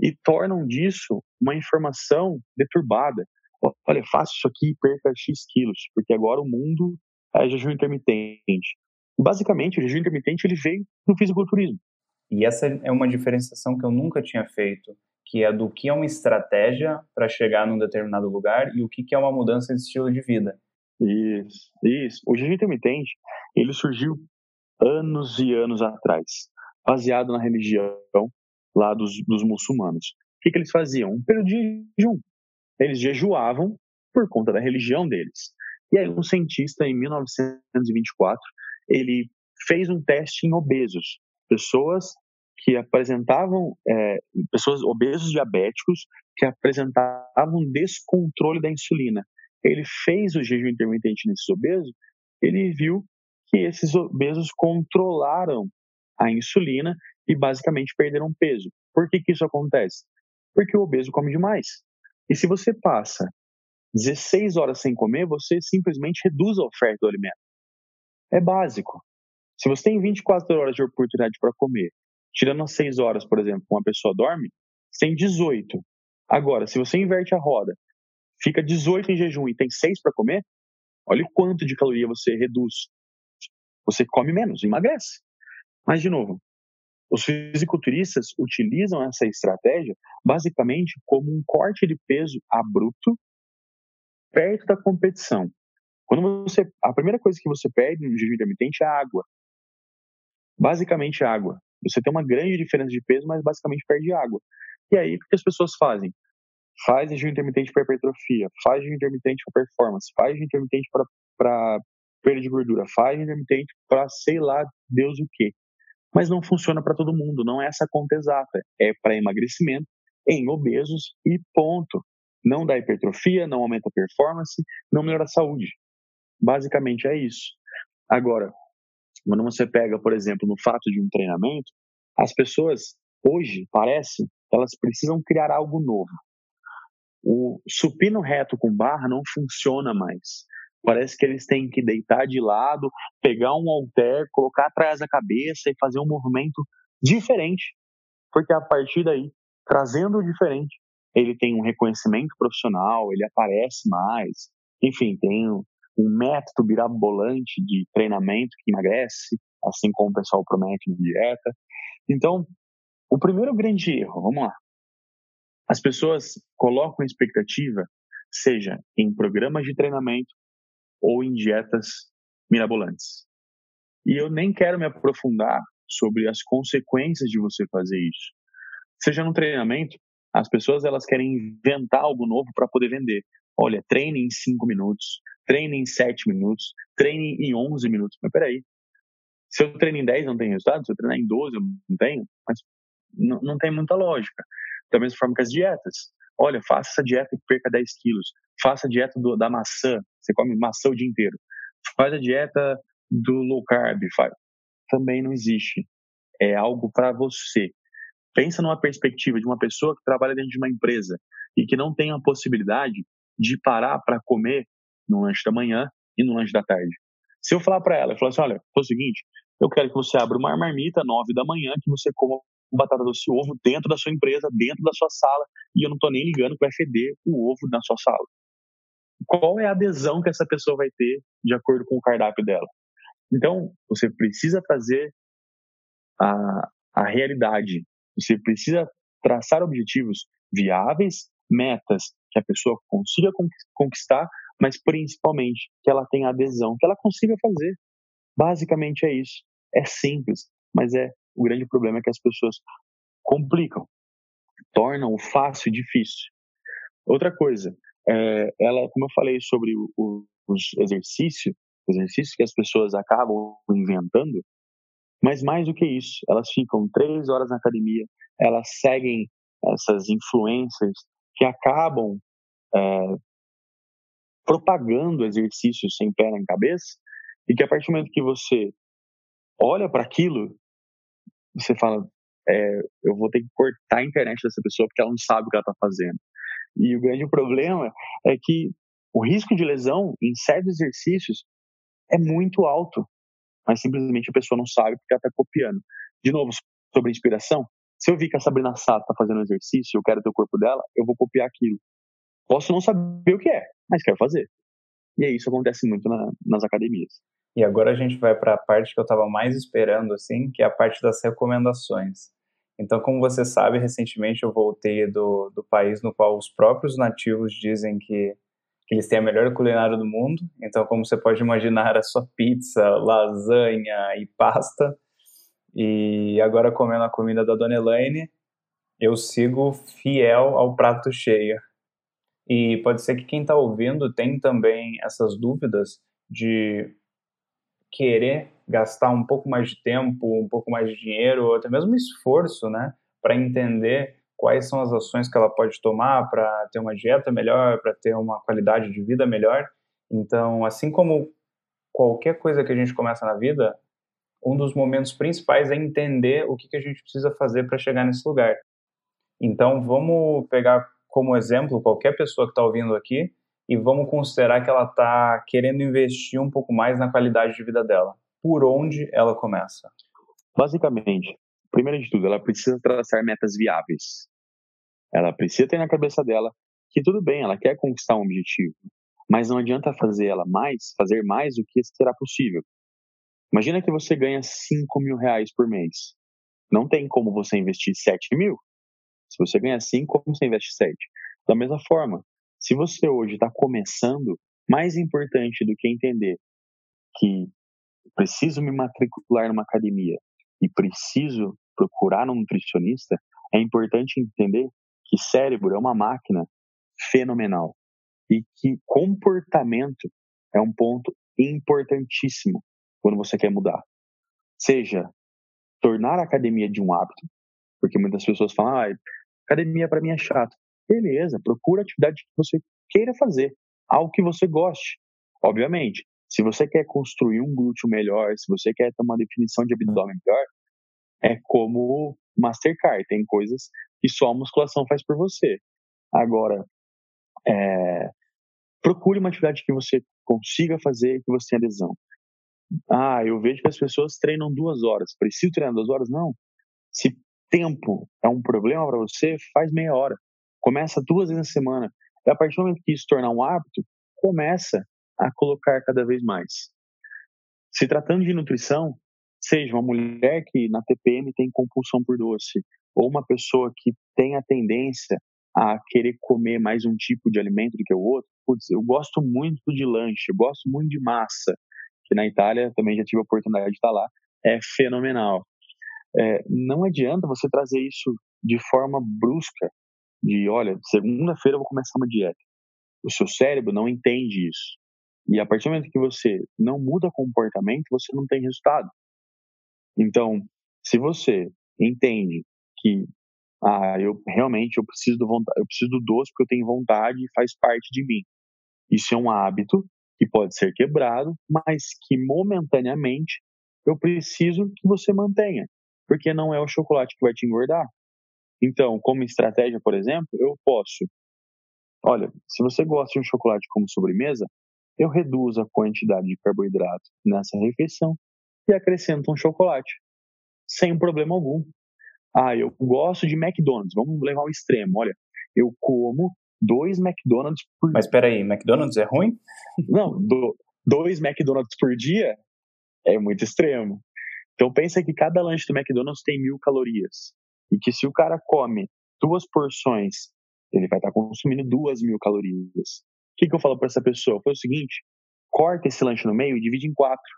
e tornam disso uma informação deturbada. Olha, faça isso aqui e perca X quilos, porque agora o mundo é jejum intermitente. Basicamente, o jejum intermitente ele veio no fisiculturismo. E essa é uma diferenciação que eu nunca tinha feito, que é do que é uma estratégia para chegar num determinado lugar e o que é uma mudança de estilo de vida. Isso, isso. O jejum intermitente, ele surgiu anos e anos atrás, baseado na religião lá dos, dos muçulmanos. O que, que eles faziam? Um período de jejum. Eles jejuavam por conta da religião deles. E aí um cientista, em 1924, ele fez um teste em obesos, pessoas que apresentavam, é, pessoas obesos diabéticos que apresentavam descontrole da insulina. Ele fez o jejum intermitente nesses obesos, ele viu que esses obesos controlaram a insulina e basicamente perderam peso. Por que, que isso acontece? Porque o obeso come demais. E se você passa 16 horas sem comer, você simplesmente reduz a oferta do alimento. É básico. Se você tem 24 horas de oportunidade para comer, tirando as 6 horas, por exemplo, uma pessoa dorme, você tem 18. Agora, se você inverte a roda, fica 18 em jejum e tem 6 para comer, olha o quanto de caloria você reduz. Você come menos, emagrece. Mas, de novo, os fisiculturistas utilizam essa estratégia basicamente como um corte de peso abrupto perto da competição. Quando você, a primeira coisa que você perde no jejum intermitente é água. Basicamente água. Você tem uma grande diferença de peso, mas basicamente perde água. E aí, o que as pessoas fazem? Faz jejum intermitente para hipertrofia, faz jejum intermitente para performance, faz jejum intermitente para perda de gordura, faz jejum intermitente para sei lá Deus o quê. Mas não funciona para todo mundo, não é essa conta exata. É para emagrecimento em obesos e ponto. Não dá hipertrofia, não aumenta a performance, não melhora a saúde. Basicamente é isso. Agora, quando você pega, por exemplo, no fato de um treinamento, as pessoas hoje parece elas precisam criar algo novo. O supino reto com barra não funciona mais. Parece que eles têm que deitar de lado, pegar um halter, colocar atrás da cabeça e fazer um movimento diferente. Porque a partir daí, trazendo o diferente, ele tem um reconhecimento profissional, ele aparece mais, enfim, tem um, método mirabolante de treinamento que emagrece, assim como o pessoal promete na dieta. Então, o primeiro grande erro, vamos lá. As pessoas colocam expectativa, seja em programas de treinamento ou em dietas mirabolantes. E eu nem quero me aprofundar sobre as consequências de você fazer isso. Seja no treinamento, as pessoas elas querem inventar algo novo para poder vender. Olha, treine em 5 minutos, treine em 7 minutos, treine em 11 minutos. Mas peraí, se eu treino em 10 não tem resultado, se eu treinar em 12 eu não tenho, mas não, não tem muita lógica. Da mesma forma que as dietas. Olha, faça essa dieta e perca 10 quilos. Faça a dieta do, da maçã, você come maçã o dia inteiro. Faz a dieta do low carb, faz. também não existe. É algo para você. Pensa numa perspectiva de uma pessoa que trabalha dentro de uma empresa e que não tem a possibilidade de parar para comer no lanche da manhã e no lanche da tarde. Se eu falar para ela, eu falar assim, olha, é o seguinte, eu quero que você abra uma marmita nove da manhã, que você coma batata doce ovo dentro da sua empresa, dentro da sua sala, e eu não estou nem ligando que vai feder o ovo na sua sala. Qual é a adesão que essa pessoa vai ter de acordo com o cardápio dela? Então, você precisa trazer a, a realidade você precisa traçar objetivos viáveis, metas que a pessoa consiga conquistar, mas principalmente que ela tenha adesão, que ela consiga fazer. Basicamente é isso. É simples, mas é o grande problema é que as pessoas complicam, tornam o fácil difícil. Outra coisa, é, ela, como eu falei sobre o, os exercícios, exercícios que as pessoas acabam inventando, mas mais do que isso, elas ficam três horas na academia, elas seguem essas influências que acabam é, propagando exercícios sem pé nem cabeça, e que a partir do momento que você olha para aquilo, você fala: é, eu vou ter que cortar a internet dessa pessoa porque ela não sabe o que ela está fazendo. E o grande problema é que o risco de lesão em certos exercícios é muito alto mas simplesmente a pessoa não sabe porque ela está copiando. De novo, sobre inspiração, se eu vi que a Sabrina Sato está fazendo um exercício, eu quero ter o corpo dela, eu vou copiar aquilo. Posso não saber o que é, mas quero fazer. E aí isso acontece muito na, nas academias. E agora a gente vai para a parte que eu estava mais esperando, assim, que é a parte das recomendações. Então, como você sabe, recentemente eu voltei do, do país no qual os próprios nativos dizem que, que eles têm a melhor culinária do mundo. Então, como você pode imaginar, é só pizza, lasanha e pasta. E agora, comendo a comida da Dona Elaine, eu sigo fiel ao prato cheio. E pode ser que quem está ouvindo tem também essas dúvidas de querer gastar um pouco mais de tempo, um pouco mais de dinheiro, ou até mesmo esforço, né, para entender quais são as ações que ela pode tomar para ter uma dieta melhor, para ter uma qualidade de vida melhor. Então, assim como qualquer coisa que a gente começa na vida, um dos momentos principais é entender o que, que a gente precisa fazer para chegar nesse lugar. Então, vamos pegar como exemplo qualquer pessoa que está ouvindo aqui e vamos considerar que ela está querendo investir um pouco mais na qualidade de vida dela. Por onde ela começa? Basicamente, primeiro de tudo, ela precisa traçar metas viáveis. Ela precisa ter na cabeça dela que tudo bem, ela quer conquistar um objetivo, mas não adianta fazer ela mais, fazer mais do que será possível. Imagina que você ganha 5 mil reais por mês. Não tem como você investir 7 mil. Se você ganha 5, como você investe 7? Da mesma forma, se você hoje está começando, mais importante do que entender que preciso me matricular numa academia e preciso procurar um nutricionista, é importante entender que cérebro é uma máquina fenomenal e que comportamento é um ponto importantíssimo quando você quer mudar. Seja tornar a academia de um hábito, porque muitas pessoas falam, ah, academia para mim é chato. Beleza, procura atividade que você queira fazer, algo que você goste. Obviamente, se você quer construir um glúteo melhor, se você quer ter uma definição de abdômen melhor, é como Mastercard, tem coisas que só a musculação faz por você. Agora, é, procure uma atividade que você consiga fazer, que você tenha adesão. Ah, eu vejo que as pessoas treinam duas horas. Preciso treinar duas horas? Não. Se tempo é um problema para você, faz meia hora. Começa duas vezes na semana. E a partir do momento que isso tornar um hábito, começa a colocar cada vez mais. Se tratando de nutrição, seja uma mulher que na TPM tem compulsão por doce, ou uma pessoa que tem a tendência a querer comer mais um tipo de alimento do que o outro, putz, eu gosto muito de lanche, eu gosto muito de massa, que na Itália também já tive a oportunidade de estar lá, é fenomenal. É, não adianta você trazer isso de forma brusca, de olha, segunda-feira eu vou começar uma dieta. O seu cérebro não entende isso. E a partir do momento que você não muda comportamento, você não tem resultado. Então, se você entende que ah, eu realmente eu preciso do vontade, eu preciso do doce porque eu tenho vontade e faz parte de mim. Isso é um hábito que pode ser quebrado, mas que momentaneamente eu preciso que você mantenha, porque não é o chocolate que vai te engordar. Então, como estratégia, por exemplo, eu posso, olha, se você gosta de um chocolate como sobremesa, eu reduzo a quantidade de carboidrato nessa refeição e acrescento um chocolate, sem problema algum. Ah, eu gosto de McDonald's, vamos levar ao extremo, olha, eu como dois McDonald's por Mas espera aí, McDonald's é ruim? Não, do, dois McDonald's por dia é muito extremo. Então pensa que cada lanche do McDonald's tem mil calorias. E que se o cara come duas porções, ele vai estar consumindo duas mil calorias. O que, que eu falo para essa pessoa? Foi o seguinte, corta esse lanche no meio e divide em quatro.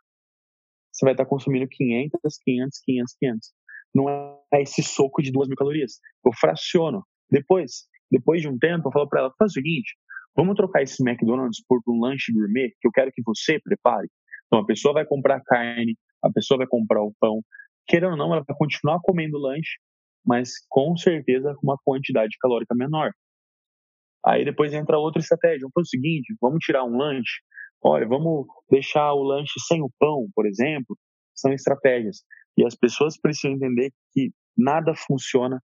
Você vai estar consumindo 500, 500, 500, 500. Não é esse soco de duas mil calorias. Eu fraciono. Depois, depois de um tempo, eu falo para ela, faz o seguinte, vamos trocar esse McDonald's por um lanche gourmet que eu quero que você prepare. Então a pessoa vai comprar carne, a pessoa vai comprar o pão. Querendo ou não, ela vai continuar comendo lanche, mas com certeza com uma quantidade calórica menor. Aí depois entra outra estratégia. Vamos fazer o seguinte, vamos tirar um lanche. Olha, vamos deixar o lanche sem o pão, por exemplo. São estratégias. E as pessoas precisam entender que nada funciona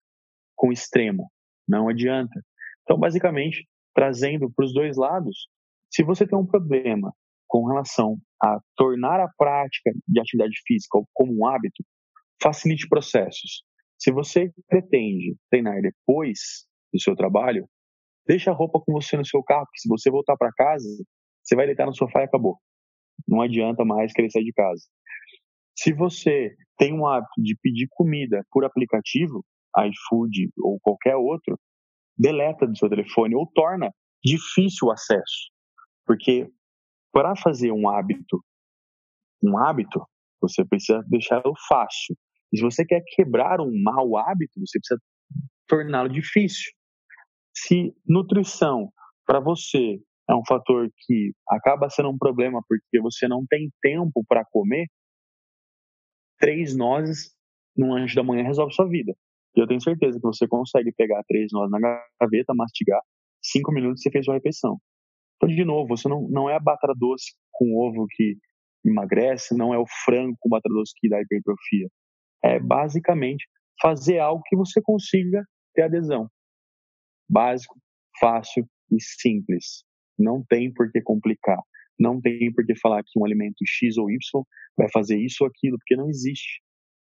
com extremo. Não adianta. Então, basicamente, trazendo para os dois lados, se você tem um problema com relação a tornar a prática de atividade física como um hábito, facilite processos. Se você pretende treinar depois do seu trabalho, deixa a roupa com você no seu carro, porque se você voltar para casa, você vai deitar no sofá e acabou. não adianta mais querer sair de casa. Se você tem um hábito de pedir comida por aplicativo, iFood ou qualquer outro, deleta do seu telefone ou torna difícil o acesso. Porque para fazer um hábito, um hábito, você precisa deixá-lo fácil. E se você quer quebrar um mau hábito, você precisa torná-lo difícil. Se nutrição para você é um fator que acaba sendo um problema porque você não tem tempo para comer, três nozes no lanche da manhã resolve sua vida. Eu tenho certeza que você consegue pegar três nozes na gaveta, mastigar, cinco minutos você fez sua refeição. Então, de novo, você não, não é a batata doce com ovo que emagrece, não é o frango com batata doce que dá hipertrofia. É basicamente fazer algo que você consiga ter adesão. Básico, fácil e simples. Não tem por que complicar. Não tem por que falar que um alimento X ou Y vai fazer isso ou aquilo, porque não existe.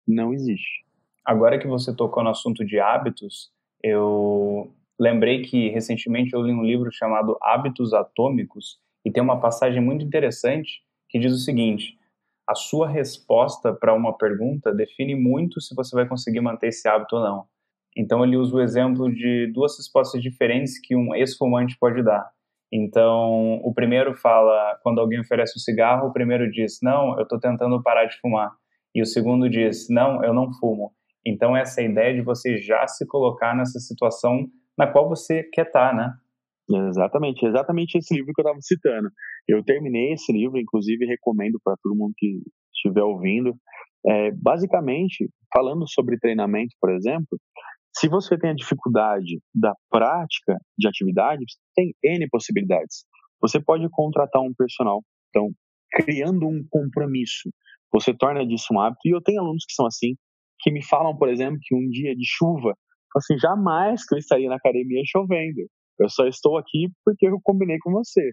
Não existe. Agora que você tocou no assunto de hábitos, eu lembrei que recentemente eu li um livro chamado Hábitos Atômicos e tem uma passagem muito interessante que diz o seguinte: a sua resposta para uma pergunta define muito se você vai conseguir manter esse hábito ou não. Então ele usa o exemplo de duas respostas diferentes que um ex-fumante pode dar. Então, o primeiro fala, quando alguém oferece um cigarro, o primeiro diz, não, eu estou tentando parar de fumar. E o segundo diz, não, eu não fumo. Então, essa é ideia de você já se colocar nessa situação na qual você quer estar, tá, né? Exatamente, exatamente esse livro que eu estava citando. Eu terminei esse livro, inclusive recomendo para todo mundo que estiver ouvindo. É, basicamente, falando sobre treinamento, por exemplo, se você tem a dificuldade da prática de atividade, você tem N possibilidades. Você pode contratar um personal. Então, criando um compromisso, você torna disso um hábito. E eu tenho alunos que são assim, que me falam, por exemplo, que um dia de chuva, assim, jamais que eu estaria na academia chovendo. Eu só estou aqui porque eu combinei com você.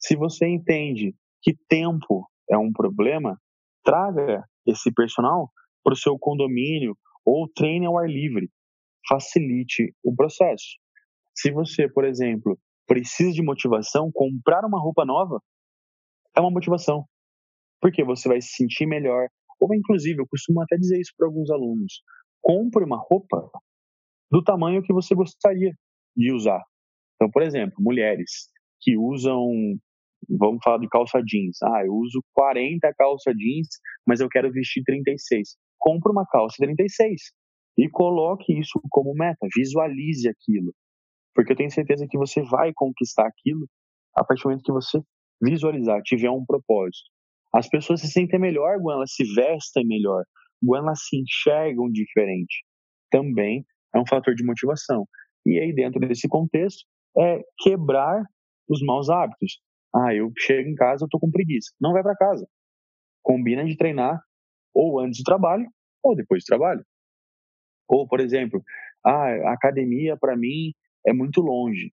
Se você entende que tempo é um problema, traga esse personal para o seu condomínio ou treine ao ar livre facilite o processo. Se você, por exemplo, precisa de motivação, comprar uma roupa nova é uma motivação. Porque você vai se sentir melhor. Ou, inclusive, eu costumo até dizer isso para alguns alunos: compre uma roupa do tamanho que você gostaria de usar. Então, por exemplo, mulheres que usam, vamos falar de calça jeans. Ah, eu uso 40 calça jeans, mas eu quero vestir 36. Compre uma calça 36 e coloque isso como meta, visualize aquilo. Porque eu tenho certeza que você vai conquistar aquilo a partir do momento que você visualizar, tiver um propósito. As pessoas se sentem melhor quando elas se vestem melhor, quando elas se enxergam diferente. Também é um fator de motivação. E aí, dentro desse contexto, é quebrar os maus hábitos. Ah, eu chego em casa, eu tô com preguiça. Não vai para casa. Combina de treinar ou antes do trabalho ou depois do trabalho. Ou, por exemplo, ah, a academia para mim é muito longe.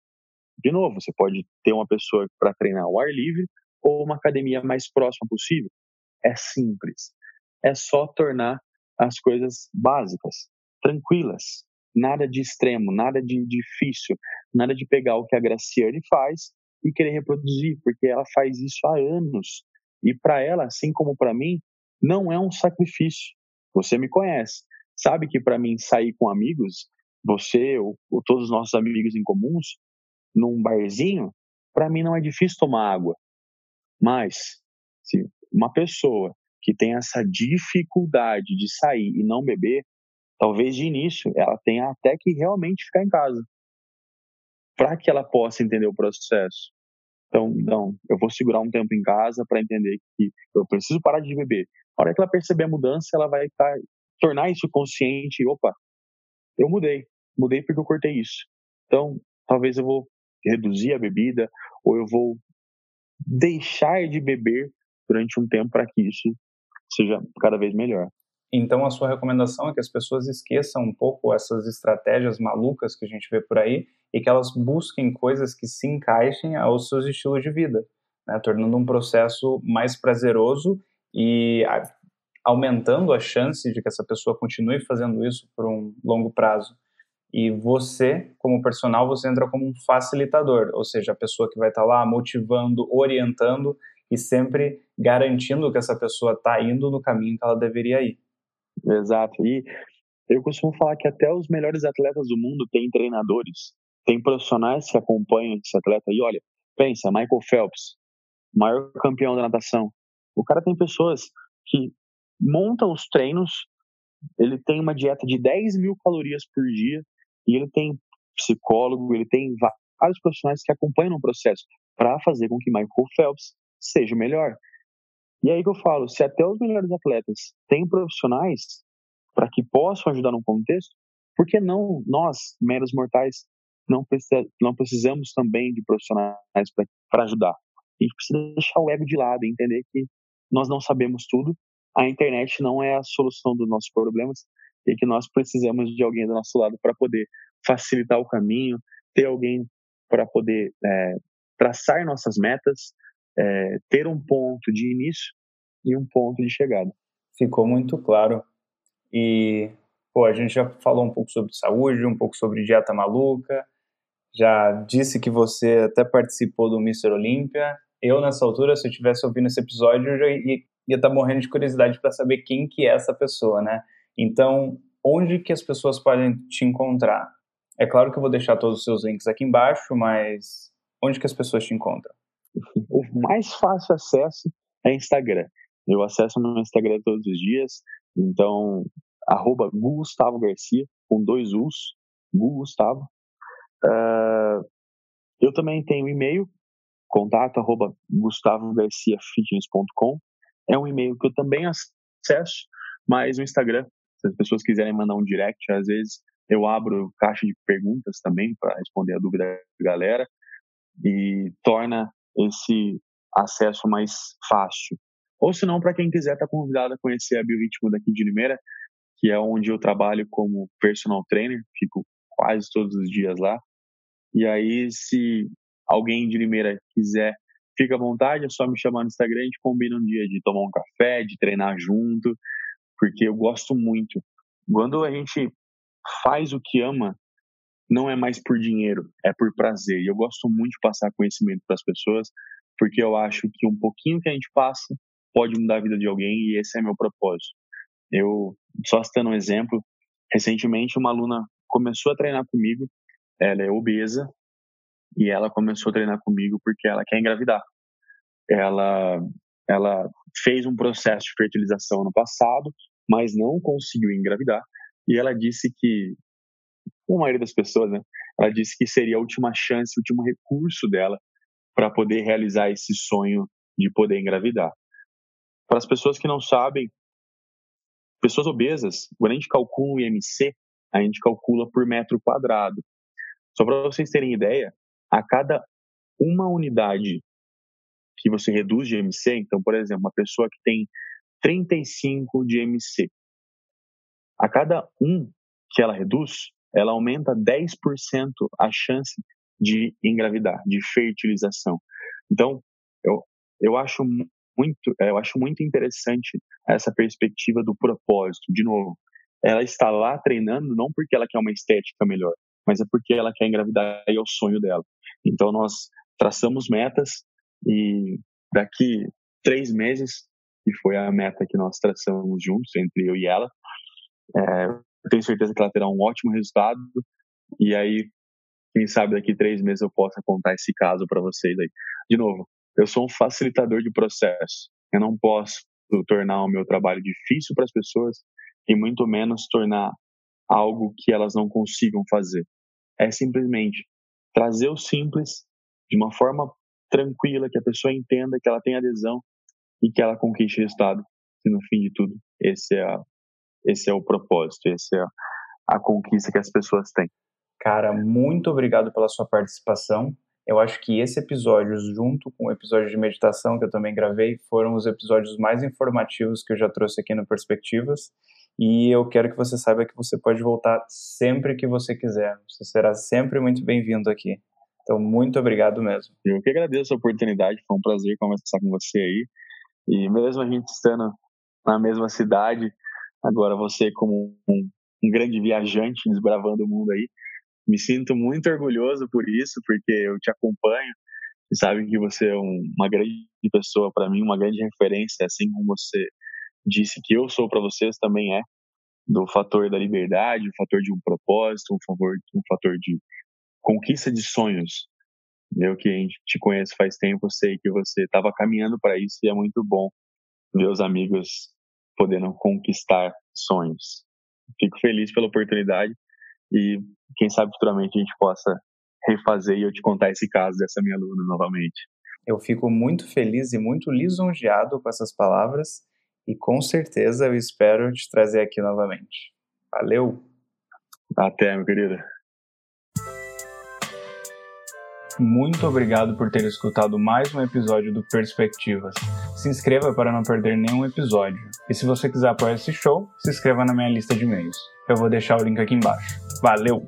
De novo, você pode ter uma pessoa para treinar ao ar livre ou uma academia mais próxima possível. É simples. É só tornar as coisas básicas, tranquilas. Nada de extremo, nada de difícil, nada de pegar o que a Graciane faz e querer reproduzir, porque ela faz isso há anos. E para ela, assim como para mim, não é um sacrifício. Você me conhece sabe que para mim sair com amigos, você ou, ou, todos os nossos amigos em comuns, num barzinho, para mim não é difícil tomar água. Mas se uma pessoa que tem essa dificuldade de sair e não beber, talvez de início ela tenha até que realmente ficar em casa para que ela possa entender o processo. Então, não, eu vou segurar um tempo em casa para entender que eu preciso parar de beber. A hora que ela perceber a mudança, ela vai estar tá tornar isso consciente. Opa, eu mudei, mudei porque eu cortei isso. Então, talvez eu vou reduzir a bebida ou eu vou deixar de beber durante um tempo para que isso seja cada vez melhor. Então, a sua recomendação é que as pessoas esqueçam um pouco essas estratégias malucas que a gente vê por aí e que elas busquem coisas que se encaixem aos seus estilos de vida, né? tornando um processo mais prazeroso e aumentando a chance de que essa pessoa continue fazendo isso por um longo prazo. E você, como personal, você entra como um facilitador, ou seja, a pessoa que vai estar lá motivando, orientando e sempre garantindo que essa pessoa está indo no caminho que ela deveria ir. Exato. E eu costumo falar que até os melhores atletas do mundo têm treinadores, tem profissionais que acompanham esse atleta. E olha, pensa, Michael Phelps, maior campeão da natação. O cara tem pessoas que montam os treinos, ele tem uma dieta de 10 mil calorias por dia e ele tem psicólogo, ele tem vários profissionais que acompanham o processo para fazer com que Michael Phelps seja o melhor. E aí que eu falo, se até os melhores atletas têm profissionais para que possam ajudar no contexto, por que não nós, meros mortais, não, precisa, não precisamos também de profissionais para ajudar? A gente precisa deixar o ego de lado e entender que nós não sabemos tudo, a internet não é a solução dos nossos problemas e que nós precisamos de alguém do nosso lado para poder facilitar o caminho, ter alguém para poder é, traçar nossas metas, é, ter um ponto de início e um ponto de chegada. Ficou muito claro. E, pô, a gente já falou um pouco sobre saúde, um pouco sobre dieta maluca, já disse que você até participou do Mr. Olímpia. Eu, nessa altura, se eu tivesse ouvindo esse episódio, eu já ia estar tá morrendo de curiosidade para saber quem que é essa pessoa, né? Então, onde que as pessoas podem te encontrar? É claro que eu vou deixar todos os seus links aqui embaixo, mas onde que as pessoas te encontram? O mais fácil acesso é Instagram. Eu acesso meu Instagram todos os dias, então, arroba Gustavo Garcia, com dois U's, Gustavo. Uh, eu também tenho e-mail, contato arroba gustavogarciafitness.com. É um e-mail que eu também acesso, mas o Instagram, se as pessoas quiserem mandar um direct, às vezes eu abro caixa de perguntas também para responder a dúvida da galera e torna esse acesso mais fácil. Ou se não, para quem quiser, está convidado a conhecer a Biorritmo daqui de Limeira, que é onde eu trabalho como personal trainer, fico quase todos os dias lá. E aí, se alguém de Limeira quiser, fica à vontade, é só me chamar no Instagram, a gente combina um dia de tomar um café, de treinar junto, porque eu gosto muito. Quando a gente faz o que ama, não é mais por dinheiro, é por prazer. E eu gosto muito de passar conhecimento para as pessoas, porque eu acho que um pouquinho que a gente passa pode mudar a vida de alguém e esse é meu propósito. Eu, só citando um exemplo, recentemente uma aluna começou a treinar comigo, ela é obesa, e ela começou a treinar comigo porque ela quer engravidar. Ela, ela fez um processo de fertilização no passado, mas não conseguiu engravidar, e ela disse que, como a maioria das pessoas, né, ela disse que seria a última chance, o último recurso dela para poder realizar esse sonho de poder engravidar. Para as pessoas que não sabem, pessoas obesas, quando a gente calcula o IMC, a gente calcula por metro quadrado. Só para vocês terem ideia, a cada uma unidade que você reduz de IMC, então, por exemplo, uma pessoa que tem 35 de IMC, a cada um que ela reduz, ela aumenta 10% a chance de engravidar, de fertilização. Então, eu, eu acho muito, eu acho muito interessante essa perspectiva do propósito. De novo, ela está lá treinando não porque ela quer uma estética melhor, mas é porque ela quer engravidar e é o sonho dela. Então nós traçamos metas e daqui três meses, que foi a meta que nós traçamos juntos entre eu e ela, é, tenho certeza que ela terá um ótimo resultado e aí quem sabe daqui três meses eu possa contar esse caso para vocês aí. De novo, eu sou um facilitador de processo. Eu não posso tornar o meu trabalho difícil para as pessoas e muito menos tornar algo que elas não consigam fazer. É simplesmente trazer o simples de uma forma tranquila, que a pessoa entenda, que ela tenha adesão e que ela conquiste resultado. E no fim de tudo, esse é, a, esse é o propósito, esse é a, a conquista que as pessoas têm. Cara, muito obrigado pela sua participação. Eu acho que esse episódio, junto com o episódio de meditação que eu também gravei, foram os episódios mais informativos que eu já trouxe aqui no Perspectivas. E eu quero que você saiba que você pode voltar sempre que você quiser. Você será sempre muito bem-vindo aqui. Então, muito obrigado mesmo. Eu que agradeço a oportunidade, foi um prazer conversar com você aí. E mesmo a gente estando na mesma cidade, agora você como um, um grande viajante desbravando o mundo aí, me sinto muito orgulhoso por isso, porque eu te acompanho, sabe que você é um, uma grande pessoa para mim, uma grande referência, assim como você disse que eu sou para vocês, também é do fator da liberdade, o fator de um propósito, um favor, um fator de conquista de sonhos. Eu que a gente te conhece faz tempo, sei que você estava caminhando para isso e é muito bom ver os amigos podendo conquistar sonhos. Fico feliz pela oportunidade e quem sabe futuramente a gente possa refazer e eu te contar esse caso dessa minha aluna novamente. Eu fico muito feliz e muito lisonjeado com essas palavras e com certeza eu espero te trazer aqui novamente. Valeu! Até, meu querido. Muito obrigado por ter escutado mais um episódio do Perspectivas. Se inscreva para não perder nenhum episódio. E se você quiser apoiar esse show, se inscreva na minha lista de e-mails. Eu vou deixar o link aqui embaixo. Valeu!